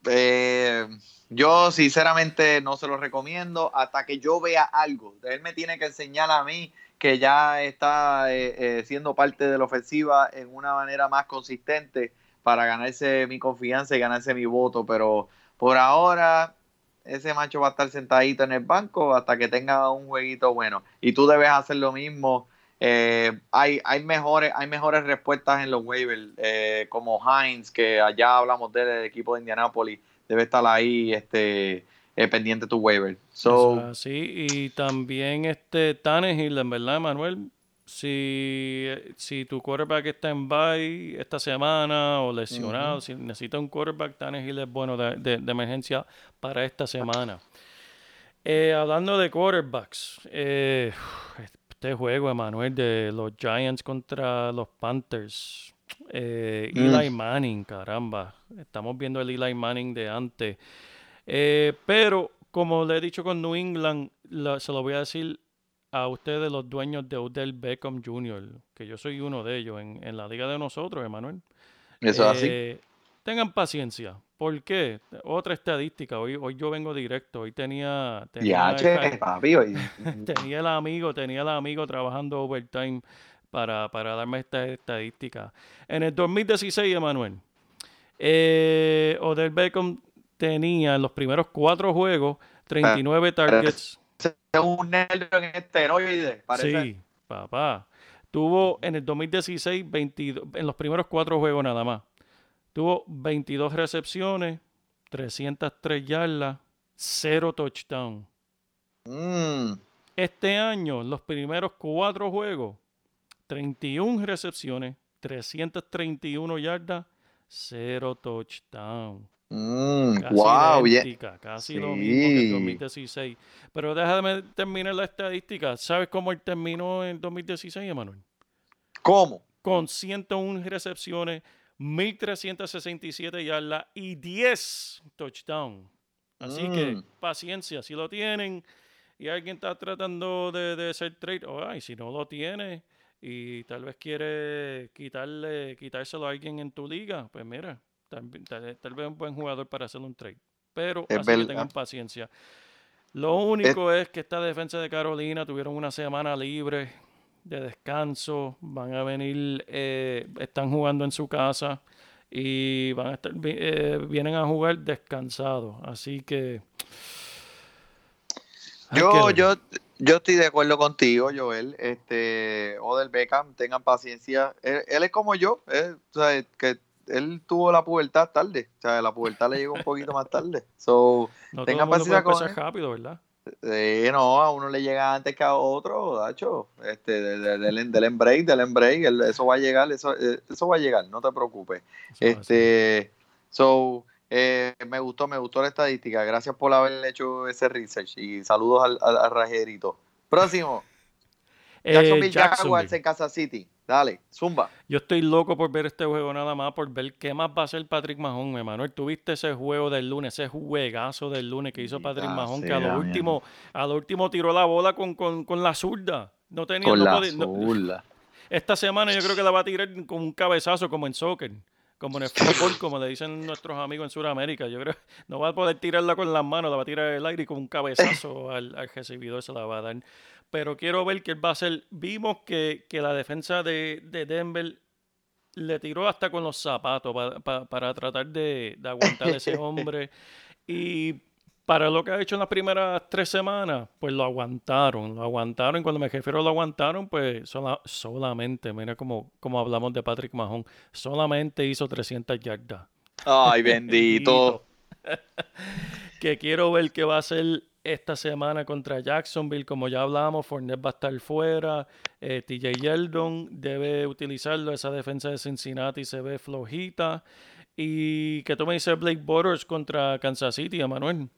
Eh, yo sinceramente no se lo recomiendo hasta que yo vea algo. Él me tiene que enseñar a mí que ya está eh, eh, siendo parte de la ofensiva en una manera más consistente para ganarse mi confianza y ganarse mi voto. Pero por ahora ese macho va a estar sentadito en el banco hasta que tenga un jueguito bueno. Y tú debes hacer lo mismo. Eh, hay, hay, mejores, hay mejores respuestas en los waivers, eh, como Hines, que allá hablamos del equipo de Indianapolis, debe estar ahí este, eh, pendiente tu waiver. So, es así. Y también este Tannehill, en verdad, Manuel, si, si tu quarterback está en bye esta semana o lesionado, si necesita un quarterback, Tannehill es bueno de, de- de emergencia para esta semana. Eh, hablando de quarterbacks, eh, este juego, Emanuel, de los Giants contra los Panthers. Eh, Eli Manning, caramba. Estamos viendo el Eli Manning de antes. Eh, pero, como le he dicho con New England, la- se lo voy a decir a ustedes, los dueños de Odell Beckham Jr., que yo soy uno de ellos en, en la liga de nosotros, Emanuel. Eso es así. Eh, Tengan paciencia. ¿Por qué? Otra estadística. Hoy, hoy yo vengo directo. Hoy tenía, tenía, Ya, el- papi. (laughs) tenía el amigo, tenía el amigo trabajando overtime para, para darme esta estadística. En el 2016, Emanuel, eh, Odell Beckham tenía en los primeros cuatro juegos 39 targets. Es un negro en esteroides, parece. Sí, papá. Tuvo en el 2016 22, en los primeros cuatro juegos nada más. Tuvo 22 recepciones, 303 yardas, 0 touchdown. Mm, Este año, los primeros cuatro juegos, 31 recepciones, 331 yardas, 0 touchdown. Mm, Casi wow, idéntica, casi lo mismo que en 2016. Pero déjame terminar la estadística. ¿Sabes cómo él terminó en 2016, Emanuel? ¿Cómo? Con 101 recepciones, 1367 yardas y 10 touchdowns. Así que Mm. paciencia, si lo tienen y alguien está tratando de, de hacer trade, o ay, si no lo tiene y tal vez quiere quitarle, quitárselo a alguien en tu liga, pues mira, tal, tal- tal vez un buen jugador para hacer un trade. Pero Es así que tengan paciencia. Lo único es que esta defensa de Carolina tuvieron una semana libre de descanso, van a venir, eh, están jugando en su casa y van a estar, eh, vienen a jugar descansados. Así que. Yo, yo, yo estoy de acuerdo contigo, Joel. Este, Odell Beckham, tengan paciencia. Él, él es como yo, él, o sea, que él tuvo la pubertad tarde. O sea, la pubertad le llegó un poquito más tarde. So, no tengan paciencia con él. rápido, ¿verdad? eh, no, a uno le llega antes que a otro, Dacho. Este, de- de- del, del break, del break, eso va a llegar, eso, eh, eso va a llegar, no te preocupes. Eso. Este, so, eh, me gustó, me gustó la estadística. Gracias por haber hecho ese research y saludos al, al, al rajerito. Próximo, (laughs) Eh, Jacksonville Jacksonville. Jaguars en Kansas City. Dale, zumba. Yo estoy loco por ver este juego nada más, por ver qué más va a hacer Patrick Mahon, Emanuel. Tuviste ese juego del lunes, ese juegazo del lunes que hizo Patrick Ah, Mahon, sí, que a lo último, a lo último tiró la bola con, con, con la zurda. No tenía Con no la podía- no-. (laughs) Esta semana yo creo que la va a tirar con un cabezazo como en soccer, como en el fútbol, (laughs) como le dicen nuestros amigos en Sudamérica. Yo creo que no va a poder tirarla con las manos, la va a tirar el aire y con un cabezazo (laughs) al, al recibidor se la va a dar. Pero quiero ver que él va a hacer. Vimos que, que la defensa de, de Denver le tiró hasta con los zapatos pa- pa- para tratar de, de aguantar a ese (laughs) hombre. Y para lo que ha hecho en las primeras tres semanas, pues lo aguantaron, lo aguantaron. Y cuando me refiero a lo aguantaron, pues sola- solamente, mira como, como hablamos de Patrick Mahon, solamente hizo 300 yardas. Ay, (laughs) bendito. (laughs) que quiero ver qué va a hacer esta semana contra Jacksonville. Como ya hablamos, Fournette va a estar fuera. eh, TJ Yeldon debe utilizarlo. Esa defensa de Cincinnati se ve flojita. Y que tú me dices Blake Bortles contra Kansas City, Emanuel.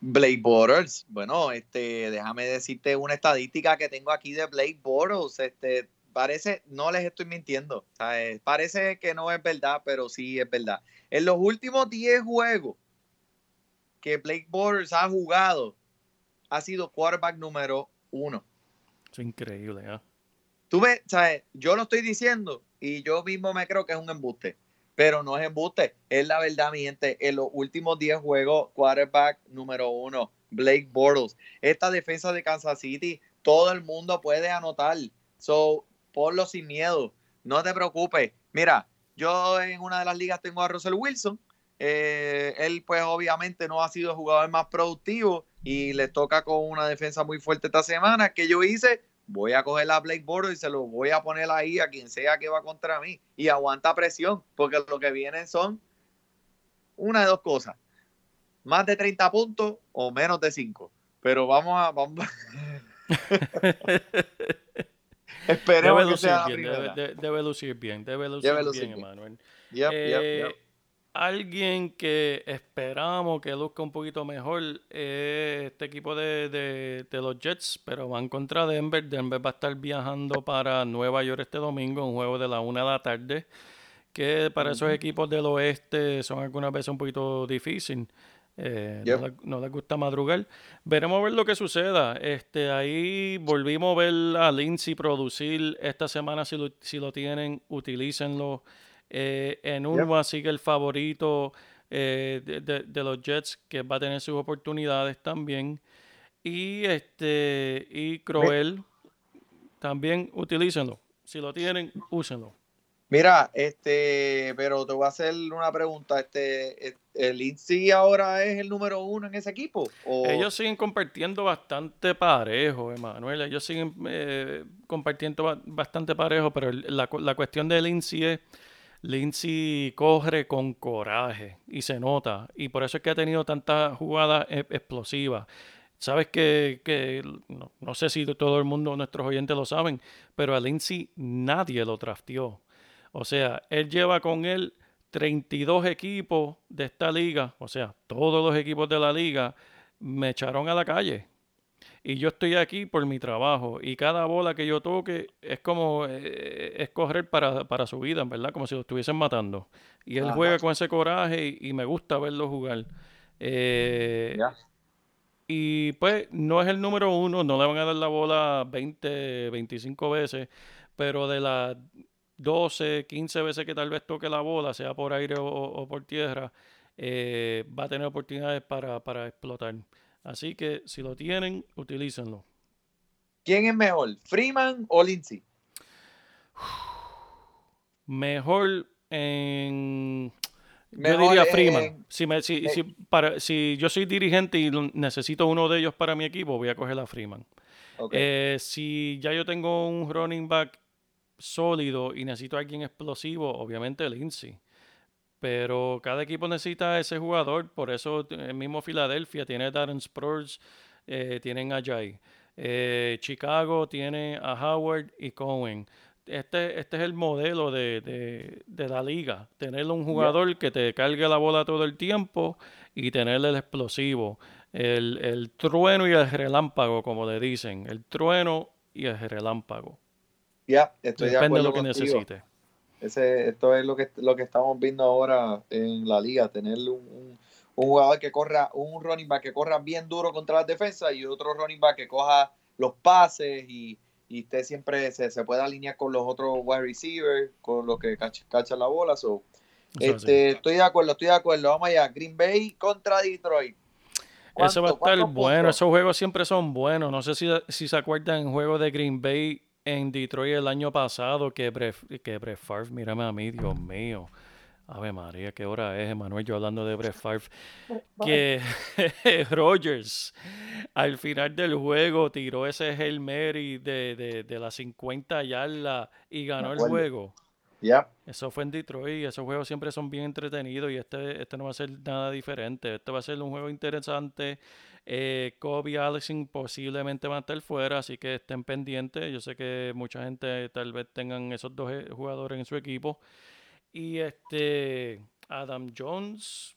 Blake Bortles, bueno, este, déjame decirte una estadística que tengo aquí de Blake Bortles, este, parece, no les estoy mintiendo, ¿sabes? parece que no es verdad, pero sí es verdad. En los últimos 10 juegos que Blake Bortles ha jugado, ha sido quarterback número uno. Es increíble, ¿ah? Tú ves, ¿sabes? Yo lo estoy diciendo y yo mismo me creo que es un embuste. Pero no es embuste, es la verdad, mi gente. En los últimos 10 juegos, quarterback número uno, Blake Bortles. Esta defensa de Kansas City, todo el mundo puede anotar. So, ponlo sin miedo. No te preocupes. Mira, yo en una de las ligas tengo a Russell Wilson. Eh, él, pues, obviamente no ha sido el jugador más productivo y le toca con una defensa muy fuerte esta semana. que yo hice? voy a coger a Blake Bortles y se lo voy a poner ahí a quien sea que va contra mí y aguanta presión, porque lo que vienen son una de dos cosas, más de 30 puntos o menos de 5. Pero vamos a, vamos, (laughs) Esperemos Debe que lucir sea la bien, debe, primera. de- debe lucir bien, debe lucir Debe lucir bien, bien. Emanuel. Yep, Eh, yep, yep. Alguien que esperamos que luzca un poquito mejor es este equipo de, de- de los Jets, pero van contra Denver. Denver va a estar viajando para Nueva York este domingo, un juego de la una de la tarde, que para esos equipos del oeste son algunas veces un poquito difícil. Eh, Yep. no, les, no les gusta madrugar. Veremos a ver lo que suceda. Este, ahí volvimos a ver a Lindsay producir esta semana. Si lo, si lo tienen, utilícenlo. Eh, en Urba sigue el favorito eh, de, de- de los Jets, que va a tener sus oportunidades también. Y este y Croel también utilícenlo. Si lo tienen, úsenlo. Mira, este, pero te voy a hacer una pregunta. Este, ¿el Lindsay ahora es el número uno en ese equipo? ¿O- Ellos siguen compartiendo bastante parejo, Emanuel. Ellos siguen eh, compartiendo ba- bastante parejo, pero la, la cuestión de Lindsay es, Lindsay corre con coraje y se nota. Y por eso es que ha tenido tantas jugadas e- explosivas. Sabes que, que no, sé si todo el mundo, nuestros oyentes lo saben, pero a Lindsay nadie lo drafteó. O sea, él lleva con él 32 equipos de esta liga, o sea, todos los equipos de la liga me echaron a la calle. Y yo estoy aquí por mi trabajo. Y cada bola que yo toque es como eh, es correr para, para su vida, ¿verdad? Como si lo estuviesen matando. Y él Ajá. juega con ese coraje y, y me gusta verlo jugar. Eh, y pues no es el número uno, no le van a dar la bola 20, 25 veces, pero de las 12, 15 veces que tal vez toque la bola, sea por aire o, o por tierra, eh, va a tener oportunidades para, para explotar. Así que si lo tienen, utilícenlo. ¿Quién es mejor, Freeman o Lindsay? Mejor en... Yo diría en- Freeman. Si, me- si, si, para, si yo soy dirigente y necesito uno de ellos para mi equipo, voy a coger a Freeman. Eh, si ya yo tengo un running back sólido y necesito a alguien explosivo, obviamente Lindsay. Pero cada equipo necesita ese jugador, por eso el mismo Filadelfia tiene a Darren Spurs, eh, tienen a Jay. Eh, Chicago tiene a Howard y Cohen. Este, este es el modelo de, de- de la liga. Tener un jugador que te cargue la bola todo el tiempo y tener el explosivo. El, el trueno y el relámpago, como le dicen. El trueno y el relámpago. ya, estoy de Depende de acuerdo lo que contigo. necesite. Ese, esto es lo que, lo que estamos viendo ahora en la liga, tener un, un- un jugador que corra, un running back que corra bien duro contra las defensas y otro running back que coja los pases y, y usted siempre se, se puede alinear con los otros wide receivers, con los que cach- cachan la bola. So, este, estoy de acuerdo, estoy de acuerdo. Vamos allá, Green Bay contra Detroit. Eso va a ¿Cuánto- estar bueno. puntos? Esos juegos siempre son buenos. No sé si, si se acuerdan el juego de Green Bay en Detroit el año pasado que Brett, que Brett Favre, mírame a mí, Dios mío. Ave María, qué hora es, Emanuel, yo hablando de Brett Favre. (laughs) Que (laughs) Rogers al final del juego tiró ese Hail Mary de, de, de las 50 yardas y ganó el juego. Ya, Eso fue en Detroit, esos juegos siempre son bien entretenidos y este, este no va a ser nada diferente. Este va a ser un juego interesante. Eh, Kobe y Allison posiblemente van a estar fuera, así que estén pendientes. Yo sé que mucha gente tal vez tengan esos dos eh, jugadores en su equipo. Y este Adam Jones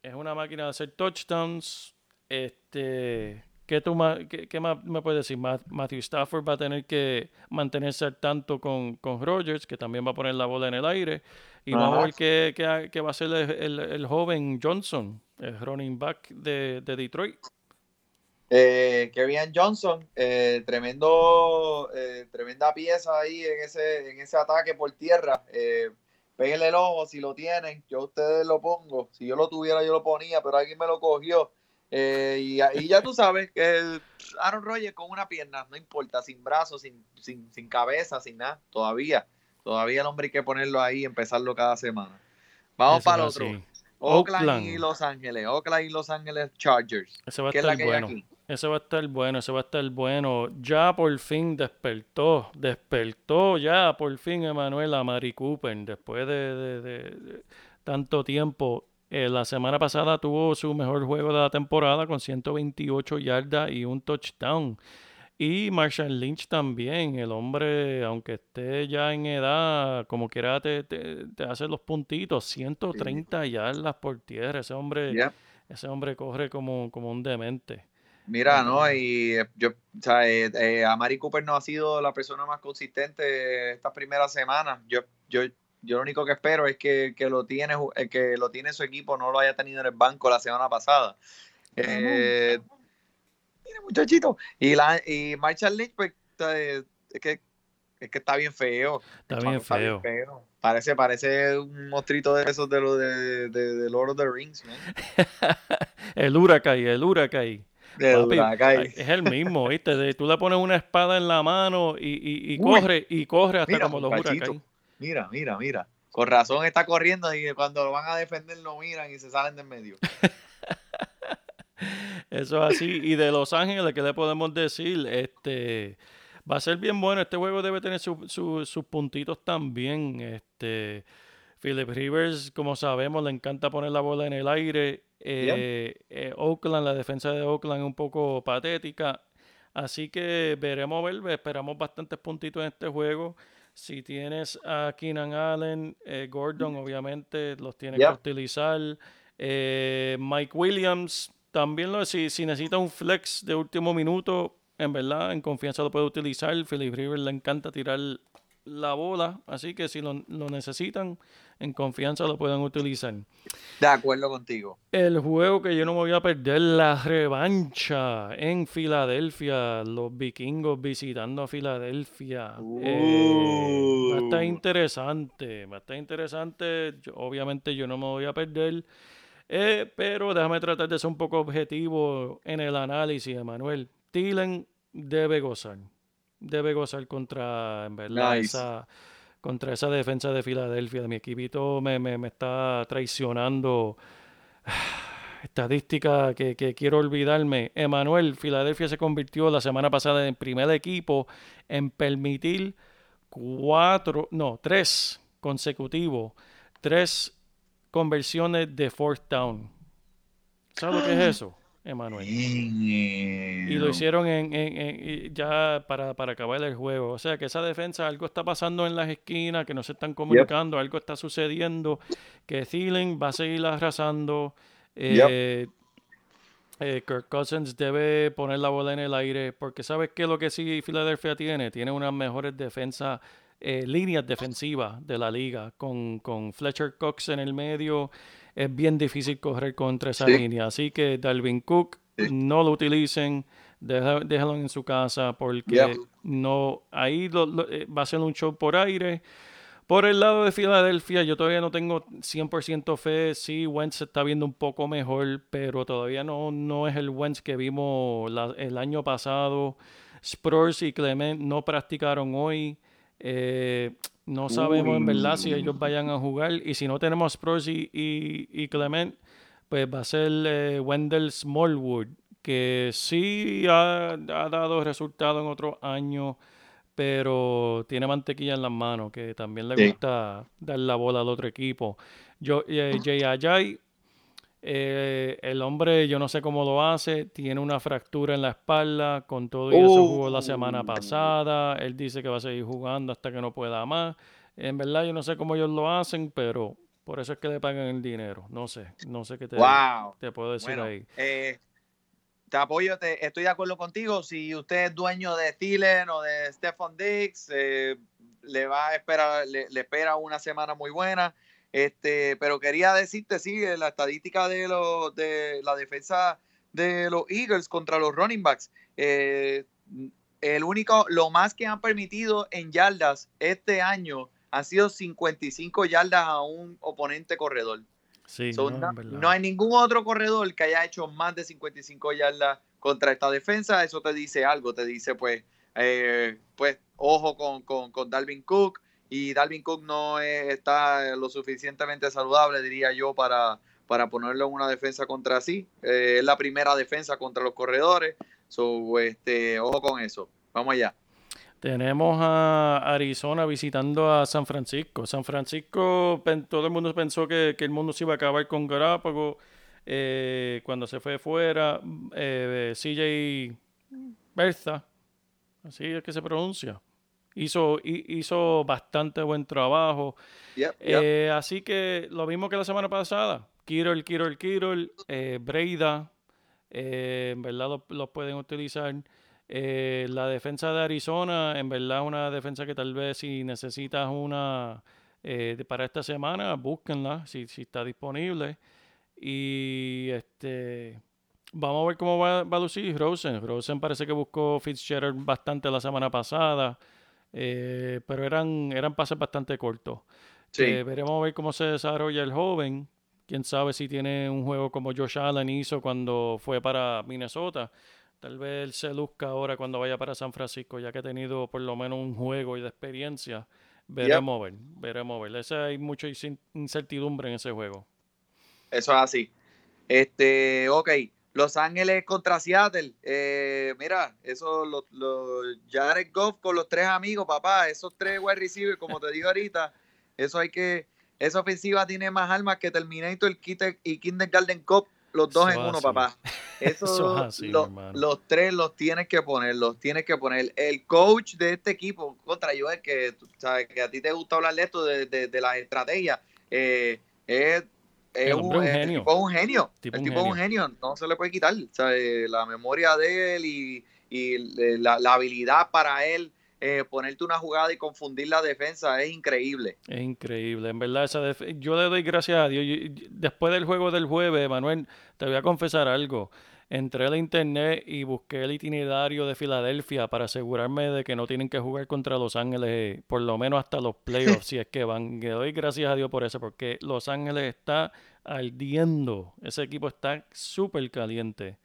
es una máquina de hacer touchdowns. Este, ¿qué, tú ma- qué, qué más me puedes decir? Ma- Matthew Stafford va a tener que mantenerse al tanto con, con Rogers, que también va a poner la bola en el aire. Y vamos a ver qué va a hacer el, el- el joven Johnson, el running back de, de Detroit. Eh, Kevin Johnson, eh, tremendo, eh, tremenda pieza ahí en ese, en ese ataque por tierra. Eh, péguenle el ojo si lo tienen, yo a ustedes lo pongo. Si yo lo tuviera, yo lo ponía, pero alguien me lo cogió. Eh, y, y ya tú sabes que Aaron Rodgers con una pierna, no importa, sin brazos, sin, sin, sin cabeza, sin nada, todavía. Todavía el hombre hay que ponerlo ahí y empezarlo cada semana. Vamos Eso para el otro. así. Oakland, Oakland. y Los Ángeles. Oakland y Los Ángeles Chargers. Ese va a ¿Qué es la estar hay bueno. aquí? Ese va a estar bueno, ese va a estar bueno. Ya por fin despertó, despertó ya por fin Emanuel a Mari Cooper después de, de- de- de tanto tiempo. Eh, la semana pasada tuvo su mejor juego de la temporada con 128 yardas y un touchdown. Y Marshall Lynch también, el hombre, aunque esté ya en edad, como quiera te, te, te hace los puntitos, 130 yardas por tierra, ese hombre, ese hombre corre como, como un demente. Mira, ¿no? Y eh, yo, o sea, eh, eh, a Mari Cooper no ha sido la persona más consistente estas primeras semanas. Yo, yo, yo lo único que espero es que, que lo tiene, eh, que lo tiene su equipo, no lo haya tenido en el banco la semana pasada. Eh, mira, muchachito. Y la, y Marshall Lynch, pues, eh, es que es que está bien feo. Está bien chamaco feo. Parece, parece un monstruito de esos de los de, de, de Lord of the Rings, man. (laughs) el Huracán, el Huracán. De Papi, es el mismo, ¿viste? De- tú le pones una espada en la mano y, y, y corre, y corre hasta Mira, como los huracanes. Mira, mira, mira. Con razón está corriendo y cuando lo van a defender lo miran y se salen del medio. (laughs) Eso es así. Y de Los Ángeles, ¿qué le podemos decir? Este va a ser bien bueno. Este juego debe tener su- su- sus puntitos también. Este Philip Rivers, como sabemos, le encanta poner la bola en el aire. Eh, eh, Oakland, la defensa de Oakland es un poco patética. Así que veremos ver, esperamos bastantes puntitos en este juego. Si tienes a Keenan Allen, eh, Gordon, obviamente los tienes que utilizar. Eh, Mike Williams, también lo, si, si necesita un flex de último minuto, en verdad, en confianza lo puede utilizar. Philip Rivers le encanta tirar la bola, así que si lo, lo necesitan, en confianza lo pueden utilizar. De acuerdo contigo. El juego que yo no me voy a perder, la revancha en Filadelfia, los vikingos visitando a Filadelfia. Eh, va a estar Uh. interesante, va a estar interesante. Yo- obviamente yo no me voy a perder, eh, pero déjame tratar de ser un poco objetivo en el análisis, Emanuel. Thielen debe gozar, debe gozar contra, en verdad, Nice. esa contra esa defensa de Filadelfia. Mi equipito me, me, me está traicionando. (sighs) Estadística que, que quiero olvidarme. Emanuel, Filadelfia se convirtió la semana pasada en primer equipo en permitir cuatro, no, tres consecutivos, tres conversiones de fourth down. ¿Sabes lo que es eso, Emanuel? Y lo hicieron en, en- en- ya para, para acabar el juego. O sea que esa defensa, algo está pasando en las esquinas, que no se están comunicando, algo está sucediendo, que Thielen va a seguir arrasando. eh, eh, Kirk Cousins debe poner la bola en el aire, porque sabes que lo que sí Filadelfia tiene, tiene unas mejores defensas, eh, líneas defensivas de la liga, con, con Fletcher Cox en el medio, es bien difícil correr contra esa Sí. línea. Así que Dalvin Cook, Sí. no lo utilicen, déjalo en su casa, porque no, ahí lo- lo- eh, va a ser un show por aire. Por el lado de Filadelfia, yo todavía no tengo 100% fe. Sí, Wentz se está viendo un poco mejor, pero todavía no, no es el Wentz que vimos la- el año pasado. Spurs y Clement no practicaron hoy. Eh, no sabemos en verdad si ellos vayan a jugar. Y si no tenemos Spurs y, y- y Clement, pues va a ser eh, Wendell Smallwood, que sí ha, ha dado resultados en otros años, pero tiene mantequilla en las manos, que también le Sí. gusta dar la bola al otro equipo. Yo, eh, Jay Ajay, eh, el hombre, yo no sé cómo lo hace, tiene una fractura en la espalda, con todo y eso jugó la semana Uh. pasada, él dice que va a seguir jugando hasta que no pueda más. En verdad yo no sé cómo ellos lo hacen, pero por eso es que le pagan el dinero. No sé, no sé qué te, Wow. te puedo decir Bueno, ahí. eh, te apoyo, te- estoy de acuerdo contigo. Si usted es dueño de Thielen o de Stephon Diggs, eh, le va a esperar, le, le espera una semana muy buena. Este, pero quería decirte, sí, la estadística de, los de la defensa de los Eagles contra los running backs. eh, el único, lo más que han permitido en yardas este año han sido 55 yardas a un oponente corredor. Sí, So, no, no, en verdad. no hay ningún otro corredor que haya hecho más de 55 yardas contra esta defensa. Eso te dice algo, te dice pues, eh, pues ojo con, con, con Dalvin Cook. Y Dalvin Cook no es- está lo suficientemente saludable, diría yo, para, para ponerlo en una defensa contra sí. Eh, es la primera defensa contra los corredores. Este, ojo con eso. Vamos allá. Tenemos a Arizona visitando a San Francisco. San Francisco, todo el mundo pensó que, el mundo se iba a acabar con Garápago cuando se fue fuera. Eh, CJ Bertha así es que se pronuncia. Hizo, hi- hizo bastante buen trabajo. Yep, yep. Eh, así que lo mismo que la semana pasada. Kirol, Kirol, Kirol, eh, Breida, eh, en verdad los pueden utilizar. Eh, la defensa de Arizona, en verdad una defensa que tal vez si necesitas una eh, de- para esta semana, búsquenla si, si está disponible. Y este vamos a ver cómo va, va a lucir Rosen. Rosen parece que buscó Fitzgerald bastante la semana pasada, eh, pero eran, eran pases bastante cortos. Sí. Eh, veremos a ver cómo se desarrolla el joven. Quién sabe si tiene un juego como Josh Allen hizo cuando fue para Minnesota. Tal vez él se luzca ahora cuando vaya para San Francisco, ya que ha tenido por lo menos un juego y de experiencia. Veremos a ver, veremos a ver. Ese hay mucha incertidumbre en ese juego. Eso es así. Este, ok. Los Ángeles contra Seattle. Eh, mira, eso, los los Jared Goff con los tres amigos, papá. Esos tres wide receivers, como te digo ahorita, eso hay que. Esa ofensiva tiene más armas que Terminator y Kindergarten Cup, los dos en uno, así. papá. (laughs) Eso, es así, lo- hermano. los tres los tienes que poner, los tienes que poner. El coach de este equipo, contra yo, es que, sabes, que a ti te gusta hablar de esto, de, de, de las estrategias, eh, es, es El hombre es un el genio. tipo es un genio. Tipo el un tipo es un genio, no se le puede quitar. ¿sabes? La memoria de él y, y la, la habilidad para él eh, ponerte una jugada y confundir la defensa es increíble. Es increíble, en verdad. Esa yo le doy gracias a Dios. Yo- yo- después del juego del jueves, Manuel, te voy a confesar algo. Entré a la internet y busqué el itinerario de Filadelfia para asegurarme de que no tienen que jugar contra Los Ángeles, por lo menos hasta los playoffs, (laughs) si es que van. Le doy gracias a Dios por eso, porque Los Ángeles está ardiendo. Ese equipo está súper caliente.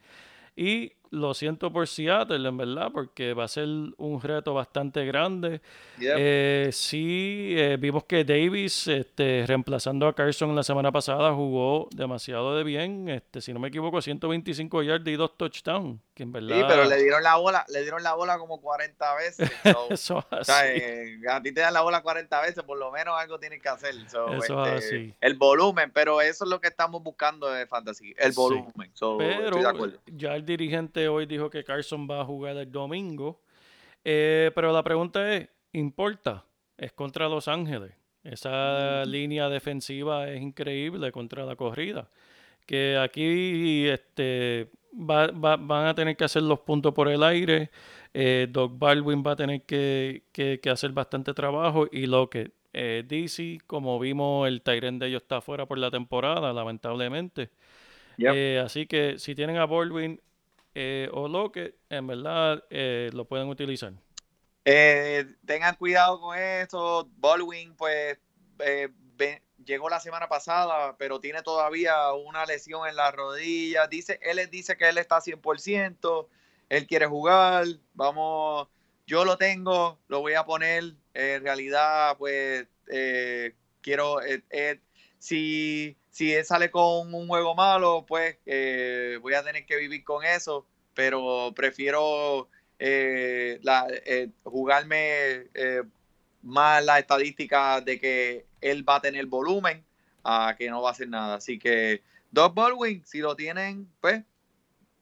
Y lo siento por Seattle, en verdad, porque va a ser un reto bastante grande. Eh, sí, eh, vimos que Davis, este, reemplazando a Carson la semana pasada, jugó demasiado de bien. Este, si no me equivoco, 125 yards y dos touchdowns. Que en verdad. Sí, pero le dieron la bola, le dieron la bola como 40 veces. (laughs) so, Eso es o sea, eh, a ti te dan la bola 40 veces, por lo menos algo tienes que hacer. So, Eso es este, así. El volumen, pero eso es lo que estamos buscando de Fantasy, el Sí. volumen. So, estoy de Pero acuerdo. ya el dirigente hoy dijo que Carson va a jugar el domingo. Eh, pero la pregunta es, ¿importa? Es contra Los Ángeles. Esa línea defensiva es increíble contra la corrida. Que aquí este, va- va- van a tener que hacer los puntos por el aire. Eh, Doc Baldwin va a tener que, que- que hacer bastante trabajo. Y lo que eh, DC, como vimos, el Tyrant de ellos está fuera por la temporada, lamentablemente. Yep. Eh, así que si tienen a Baldwin eh, o Lockett, en verdad eh, lo pueden utilizar. Eh, tengan cuidado con eso. Baldwin, pues, eh, llegó la semana pasada, pero tiene todavía una lesión en la rodilla. Dice, él dice que él está 100%, él quiere jugar. Vamos, yo lo tengo, lo voy a poner. en realidad, pues, quiero, si, si él sale con un juego malo, pues, eh, voy a tener que vivir con eso, pero prefiero eh, la, eh, jugarme eh, más la estadística de que él va a tener volumen a que no va a hacer nada. Así que Doc Baldwin, si lo tienen, pues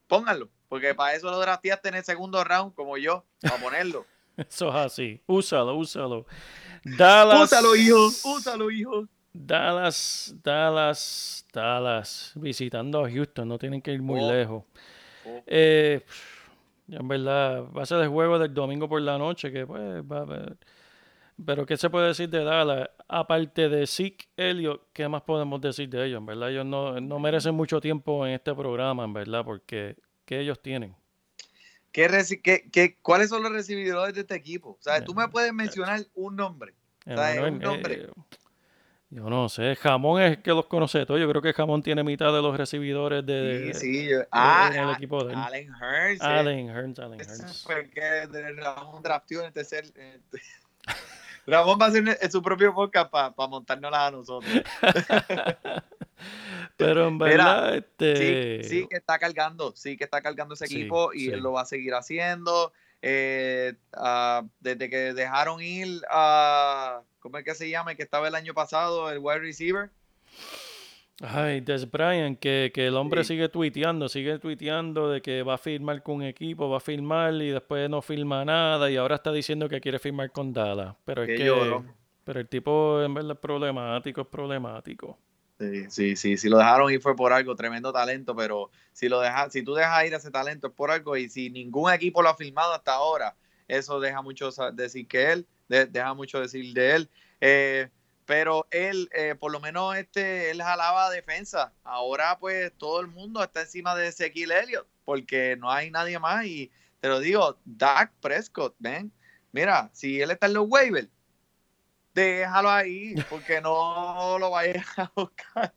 pónganlo, porque para eso lo drafteaste en el segundo round, como yo, para ponerlo. (laughs) Eso es así. Úsalo, úsalo. Dallas. úsalo, hijo, úsalo, hijo. Dallas, Dallas, Dallas. Visitando a Houston, no tienen que ir muy Oh. lejos. Oh. Eh, en verdad, va a ser el juego del domingo por la noche, que pues va a haber- Pero ¿qué se puede decir de Dallas? Aparte de Zeke Elliott, ¿qué más podemos decir de ellos? En verdad, ellos no, no merecen mucho tiempo en este programa, en verdad, porque ¿qué ellos tienen? ¿Qué qué- qué- cuáles son los recibidores de este equipo? O sea, tú me puedes mencionar un nombre. sea, un nombre. eh, yo no sé, Jamón es el que los conoce todos. Yo creo que Jamón tiene mitad de los recibidor de, Sí, sí. yo- ah, en el ah, equipo de él. Allen Hurts. eh. Allen Hearns, Allen Hearns. de Ramón drafteó en el tercer. en el- (laughs) Ramón va a hacer en su propio podcast para montárnosla a nosotros. (laughs) Pero en verdad, Sí, este. sí que está cargando, sí que está cargando ese Sí, equipo y sí. él lo va a seguir haciendo. Eh, ah, desde que dejaron ir a, ¿cómo es que se llama? El que estaba el año pasado, el wide receiver. Ay, Des Bryant, que, que el hombre Sí. sigue tuiteando, sigue tuiteando de que va a firmar con un equipo, va a firmar y después no firma nada y ahora está diciendo que quiere firmar con Dallas. Pero es que, pero el tipo en verdad es problemático, es problemático. Sí, sí, sí, si lo dejaron ir fue por algo, tremendo talento, pero si lo dejas, si tú dejas ir a ese talento es por algo y si ningún equipo lo ha firmado hasta ahora, eso deja mucho decir que él, de- deja mucho decir de él. Eh, pero él, eh, por lo menos este, él jalaba defensa. Ahora pues todo el mundo está encima de Ezequiel Elliott porque no hay nadie más y te lo digo, Dak Prescott, ven, mira, si él está en los waivers, déjalo ahí, porque no lo vayas a buscar.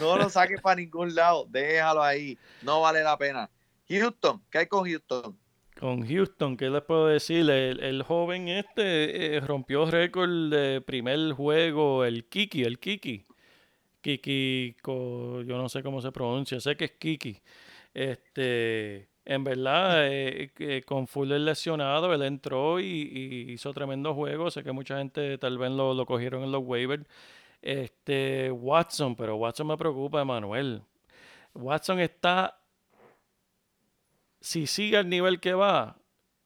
No lo saques para ningún lado. Déjalo ahí. No vale la pena. Houston, ¿qué hay con Houston? Con Houston, ¿qué les puedo decir? El, joven este eh, rompió récord de primer juego, el Kiki, el Kiki. Kiki, yo no sé cómo se pronuncia, sé que es Kiki. Este, en verdad, eh, con Fuller lesionado, él entró y, y hizo tremendo juego. Sé que mucha gente tal vez lo, lo cogieron en los waivers. Este, Watson, pero Watson me preocupa, Emanuel. Watson está si sigue al nivel que va,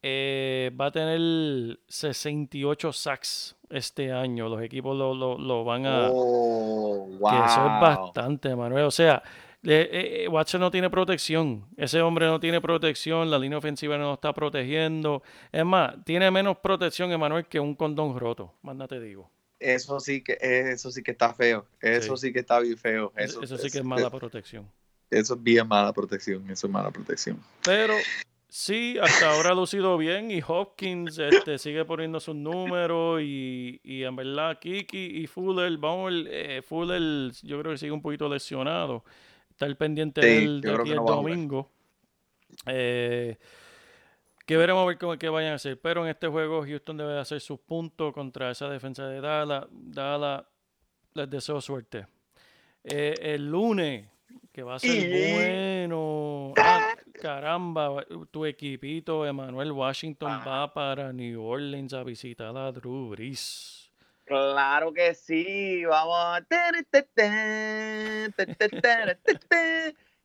eh, va a tener 68 sacks este año. Los equipos lo, lo- lo van a... Oh, wow. Que eso es bastante, Manuel. O sea, le- eh, eh, Watson no tiene protección. Ese hombre no tiene protección. La línea ofensiva no está protegiendo. Es más, tiene menos protección, Emanuel, que un condón roto. Manda te digo. Eso sí que eso sí que está feo. Eso sí, que está bien feo. Eso, Eso, sí que es mala (laughs) protección. Eso es bien mala protección. Eso es mala protección. Pero sí, hasta ahora ha lucido bien y Hopkins este, sigue poniendo sus números y, y en verdad Kiki y Fuller, vamos, eh, Fuller yo creo que sigue un poquito lesionado. Está el pendiente Sí, del de aquí que el no domingo. Eh, que veremos a ver cómo qué vayan a hacer. Pero en este juego Houston debe hacer sus puntos contra esa defensa de Dallas. Dallas, les deseo suerte. Eh, el lunes, que va a ser Y- bueno. Ah, caramba, tu equipito, Emmanuel Washington, Ah. va para New Orleans a visitar a Drew Brees. Claro que sí, vamos.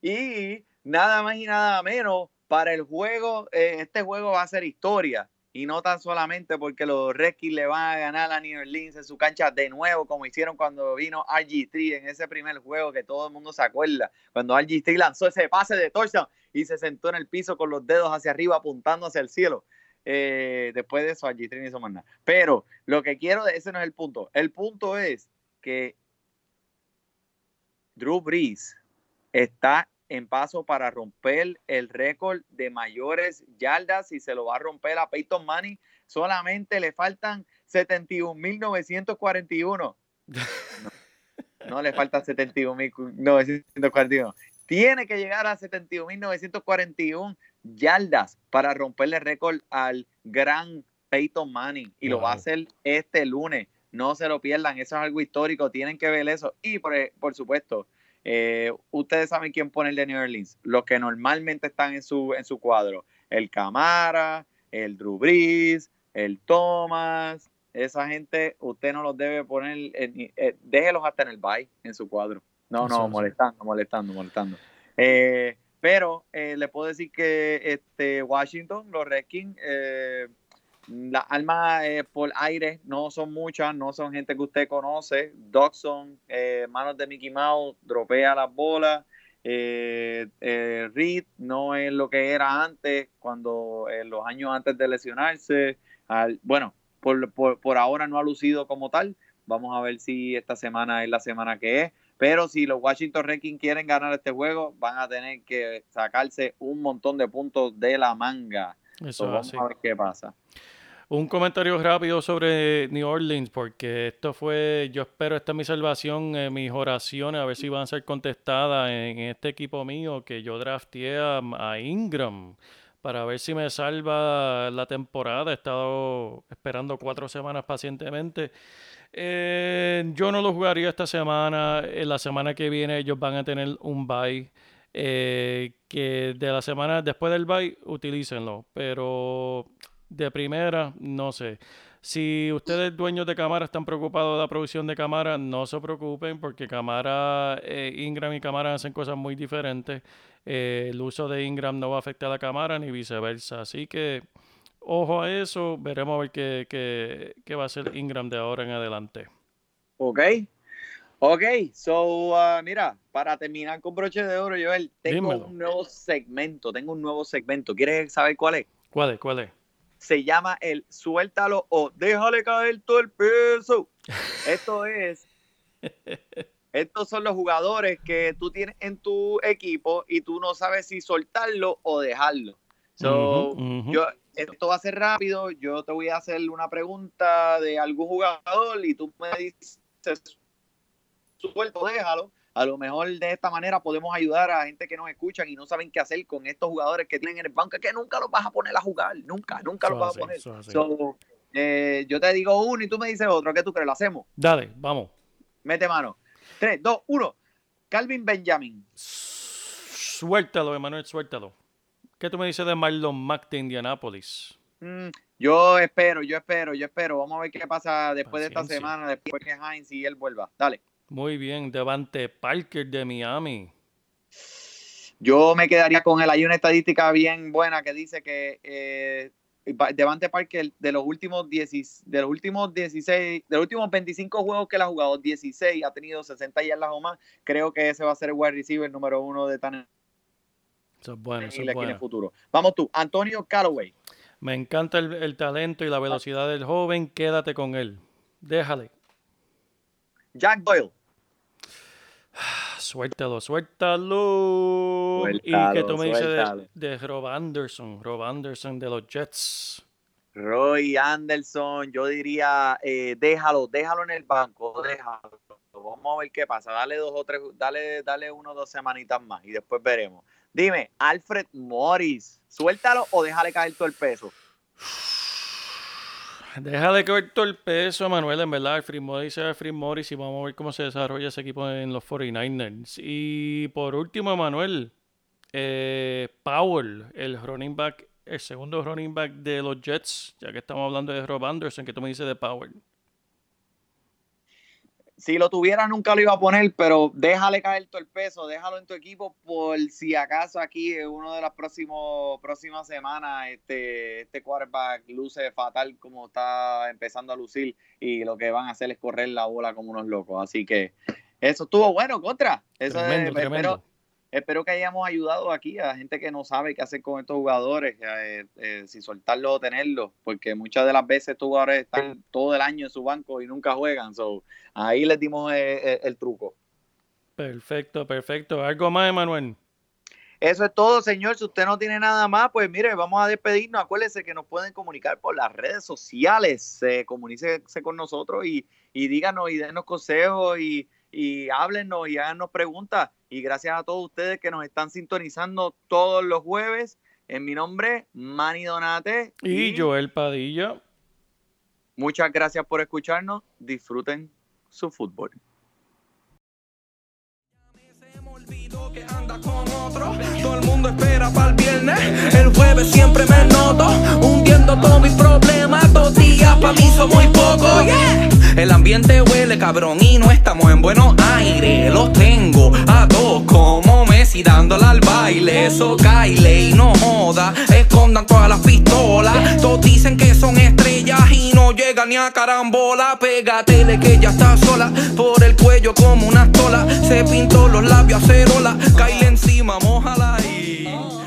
Y nada más y nada menos para el juego, eh, este juego va a ser historia. Y no tan solamente porque los Redskins le van a ganar a New Orleans en su cancha de nuevo, como hicieron cuando vino RG3 en ese primer juego que todo el mundo se acuerda. Cuando RG3 lanzó ese pase de touchdown y se sentó en el piso con los dedos hacia arriba apuntando hacia el cielo. Eh, después de eso, RG3 no hizo más nada. Pero lo que quiero, ese no es el punto. El punto es que Drew Brees está en paso para romper el récord de mayores yardas y se lo va a romper a Peyton Manning. Solamente le faltan 71.941. (laughs) No, no le faltan 71.941. Tiene que llegar a 71.941 yardas para romperle récord al gran Peyton Manning. Y lo va a hacer este lunes. No se lo pierdan, eso es algo histórico, tienen que ver eso. Y por, por supuesto, eh, ustedes saben quién pone el de New Orleans, los que normalmente están en su, en su cuadro, el Camara, el Drew Brees, el Thomas, esa gente, usted no los debe poner, eh, déjelos hasta en el bye, en su cuadro. No, no, molestando, molestando, molestando. Eh, pero eh, le puedo decir que este Washington, los Redskins, eh, las armas eh, por aire no son muchas, no son gente que usted conoce. Dodson, eh, manos de Mickey Mouse, dropea las bolas. Eh, eh, Reed no es lo que era antes, cuando los años antes de lesionarse. Al- bueno, por, por, por ahora no ha lucido como tal. Vamos a ver si esta semana es la semana que es. Pero si los Washington Redskins quieren ganar este juego, van a tener que sacarse un montón de puntos de la manga. Eso So, es vamos así. a ver qué pasa. Un comentario rápido sobre New Orleans, porque esto fue, yo espero, esta es mi salvación, eh, mis oraciones, a ver si van a ser contestadas en, este equipo mío, que yo drafteé a, a Ingram, para ver si me salva la temporada. He estado esperando cuatro semanas pacientemente. Eh, yo no lo jugaría esta semana. En la semana que viene ellos van a tener un bye. eh, que de la semana después del bye, utilícenlo. Pero de primera, no sé. Si ustedes, dueños de cámara, están preocupados de la producción de cámara, no se preocupen porque cámara, eh, Ingram y cámara hacen cosas muy diferentes. Eh, el uso de Ingram no va a afectar a la cámara ni viceversa. Así que ojo a eso, veremos a ver qué, qué, qué va a hacer Ingram de ahora en adelante. Ok. Ok, so, uh, mira, para terminar con broche de oro, Joel, tengo Dímelo. un nuevo segmento, tengo un nuevo segmento. ¿Quieres saber cuál es? ¿Cuál es? ¿Cuál es? Se llama el suéltalo o déjale caer todo el peso. Esto es, (laughs) estos son los jugadores que tú tienes en tu equipo y tú no sabes si soltarlo o dejarlo. So, yo, esto va a ser rápido. Yo te voy a hacer una pregunta de algún jugador y tú me dices, suelto, déjalo. A lo mejor de esta manera podemos ayudar a gente que nos escuchan y no saben qué hacer con estos jugadores que tienen en el banco, que nunca los vas a poner a jugar, nunca, nunca los vas a poner. So, eh, yo te digo uno y tú me dices otro. ¿Qué tú crees? ¿Lo hacemos? Dale, vamos. Mete mano. 3, 2, 1. Calvin Benjamin. Suéltalo, Emanuel, suéltalo. ¿Qué tú me dices de Marlon Mack de Indianapolis? Mm, yo espero, yo espero, yo espero. Vamos a ver qué pasa después de esta semana, después que Heinz y él vuelva. Dale. Muy bien, Devante Parker de Miami. Yo me quedaría con él. Hay una estadística bien buena que dice que eh, Devante Parker de los últimos 10, de los últimos 16, de los últimos 25 juegos que él ha jugado, 16 ha tenido 60 yardas o más. Creo que ese va a ser el wide receiver número uno de Tanner Eso es bueno, eso futuro. Vamos tú, Antonio Callaway. Me encanta el, el talento y la velocidad del joven. Quédate con él. Déjale. Jack Doyle. (sighs) Suéltalo, suéltalo. ¿Y qué tú me dices de, de Rob Anderson? Rob Anderson de los Jets. Roy Anderson, yo diría, eh, déjalo, déjalo en el banco, déjalo. Vamos a ver qué pasa. Dale dos o tres, dale, dale uno o dos semanitas más y después veremos. Dime, Alfred Morris, suéltalo o déjale caer todo el peso. Déjale caer todo el peso, Manuel. En verdad, Alfred Morris es Alfred Morris y vamos a ver cómo se desarrolla ese equipo en los 49ers. Y por último, Manuel, eh, Powell, el running back, el segundo running back de los Jets, ya que estamos hablando de Rob Anderson, que tú me dices de Powell. Si lo tuviera nunca lo iba a poner, pero déjale caer todo el peso, déjalo en tu equipo por si acaso aquí en uno de las próximos, próximas semanas este, este quarterback luce fatal como está empezando a lucir y lo que van a hacer es correr la bola como unos locos. Así que eso estuvo bueno, contra. Eso es- Tremendo, espero, tremendo. Espero que hayamos ayudado aquí a gente que no sabe qué hacer con estos jugadores, eh, eh, si soltarlos o tenerlos, porque muchas de las veces estos jugadores están todo el año en su banco y nunca juegan. So, ahí les dimos eh, eh, el truco. Perfecto, perfecto. ¿Algo más, Emanuel? Eso es todo, señor. Si usted no tiene nada más, pues mire, vamos a despedirnos. Acuérdese que nos pueden comunicar por las redes sociales. Comuníquese con nosotros y, y díganos y denos consejos y, y háblenos y háganos preguntas. Y gracias a todos ustedes que nos están sintonizando todos los jueves. En mi nombre, Manny Donate. Y Joel Padilla. Muchas gracias por escucharnos. Disfruten su fútbol. Se me olvidó que anda con otro. Todo el mundo espera para el viernes. El jueves siempre me noto. Hundiendo todos mis problemas. Dos días para mí son muy poco. yeah. El ambiente huele cabrón y no estamos en buenos aires. Los tengo a todos como Messi dándole al baile. Eso caile y no joda. Escondan todas las pistolas. Todos dicen que son estrellas y no llegan ni a carambola. Pégatele que ya está sola. Por el cuello como una tola. Se pintó los labios acerola. Caile encima, mojala y.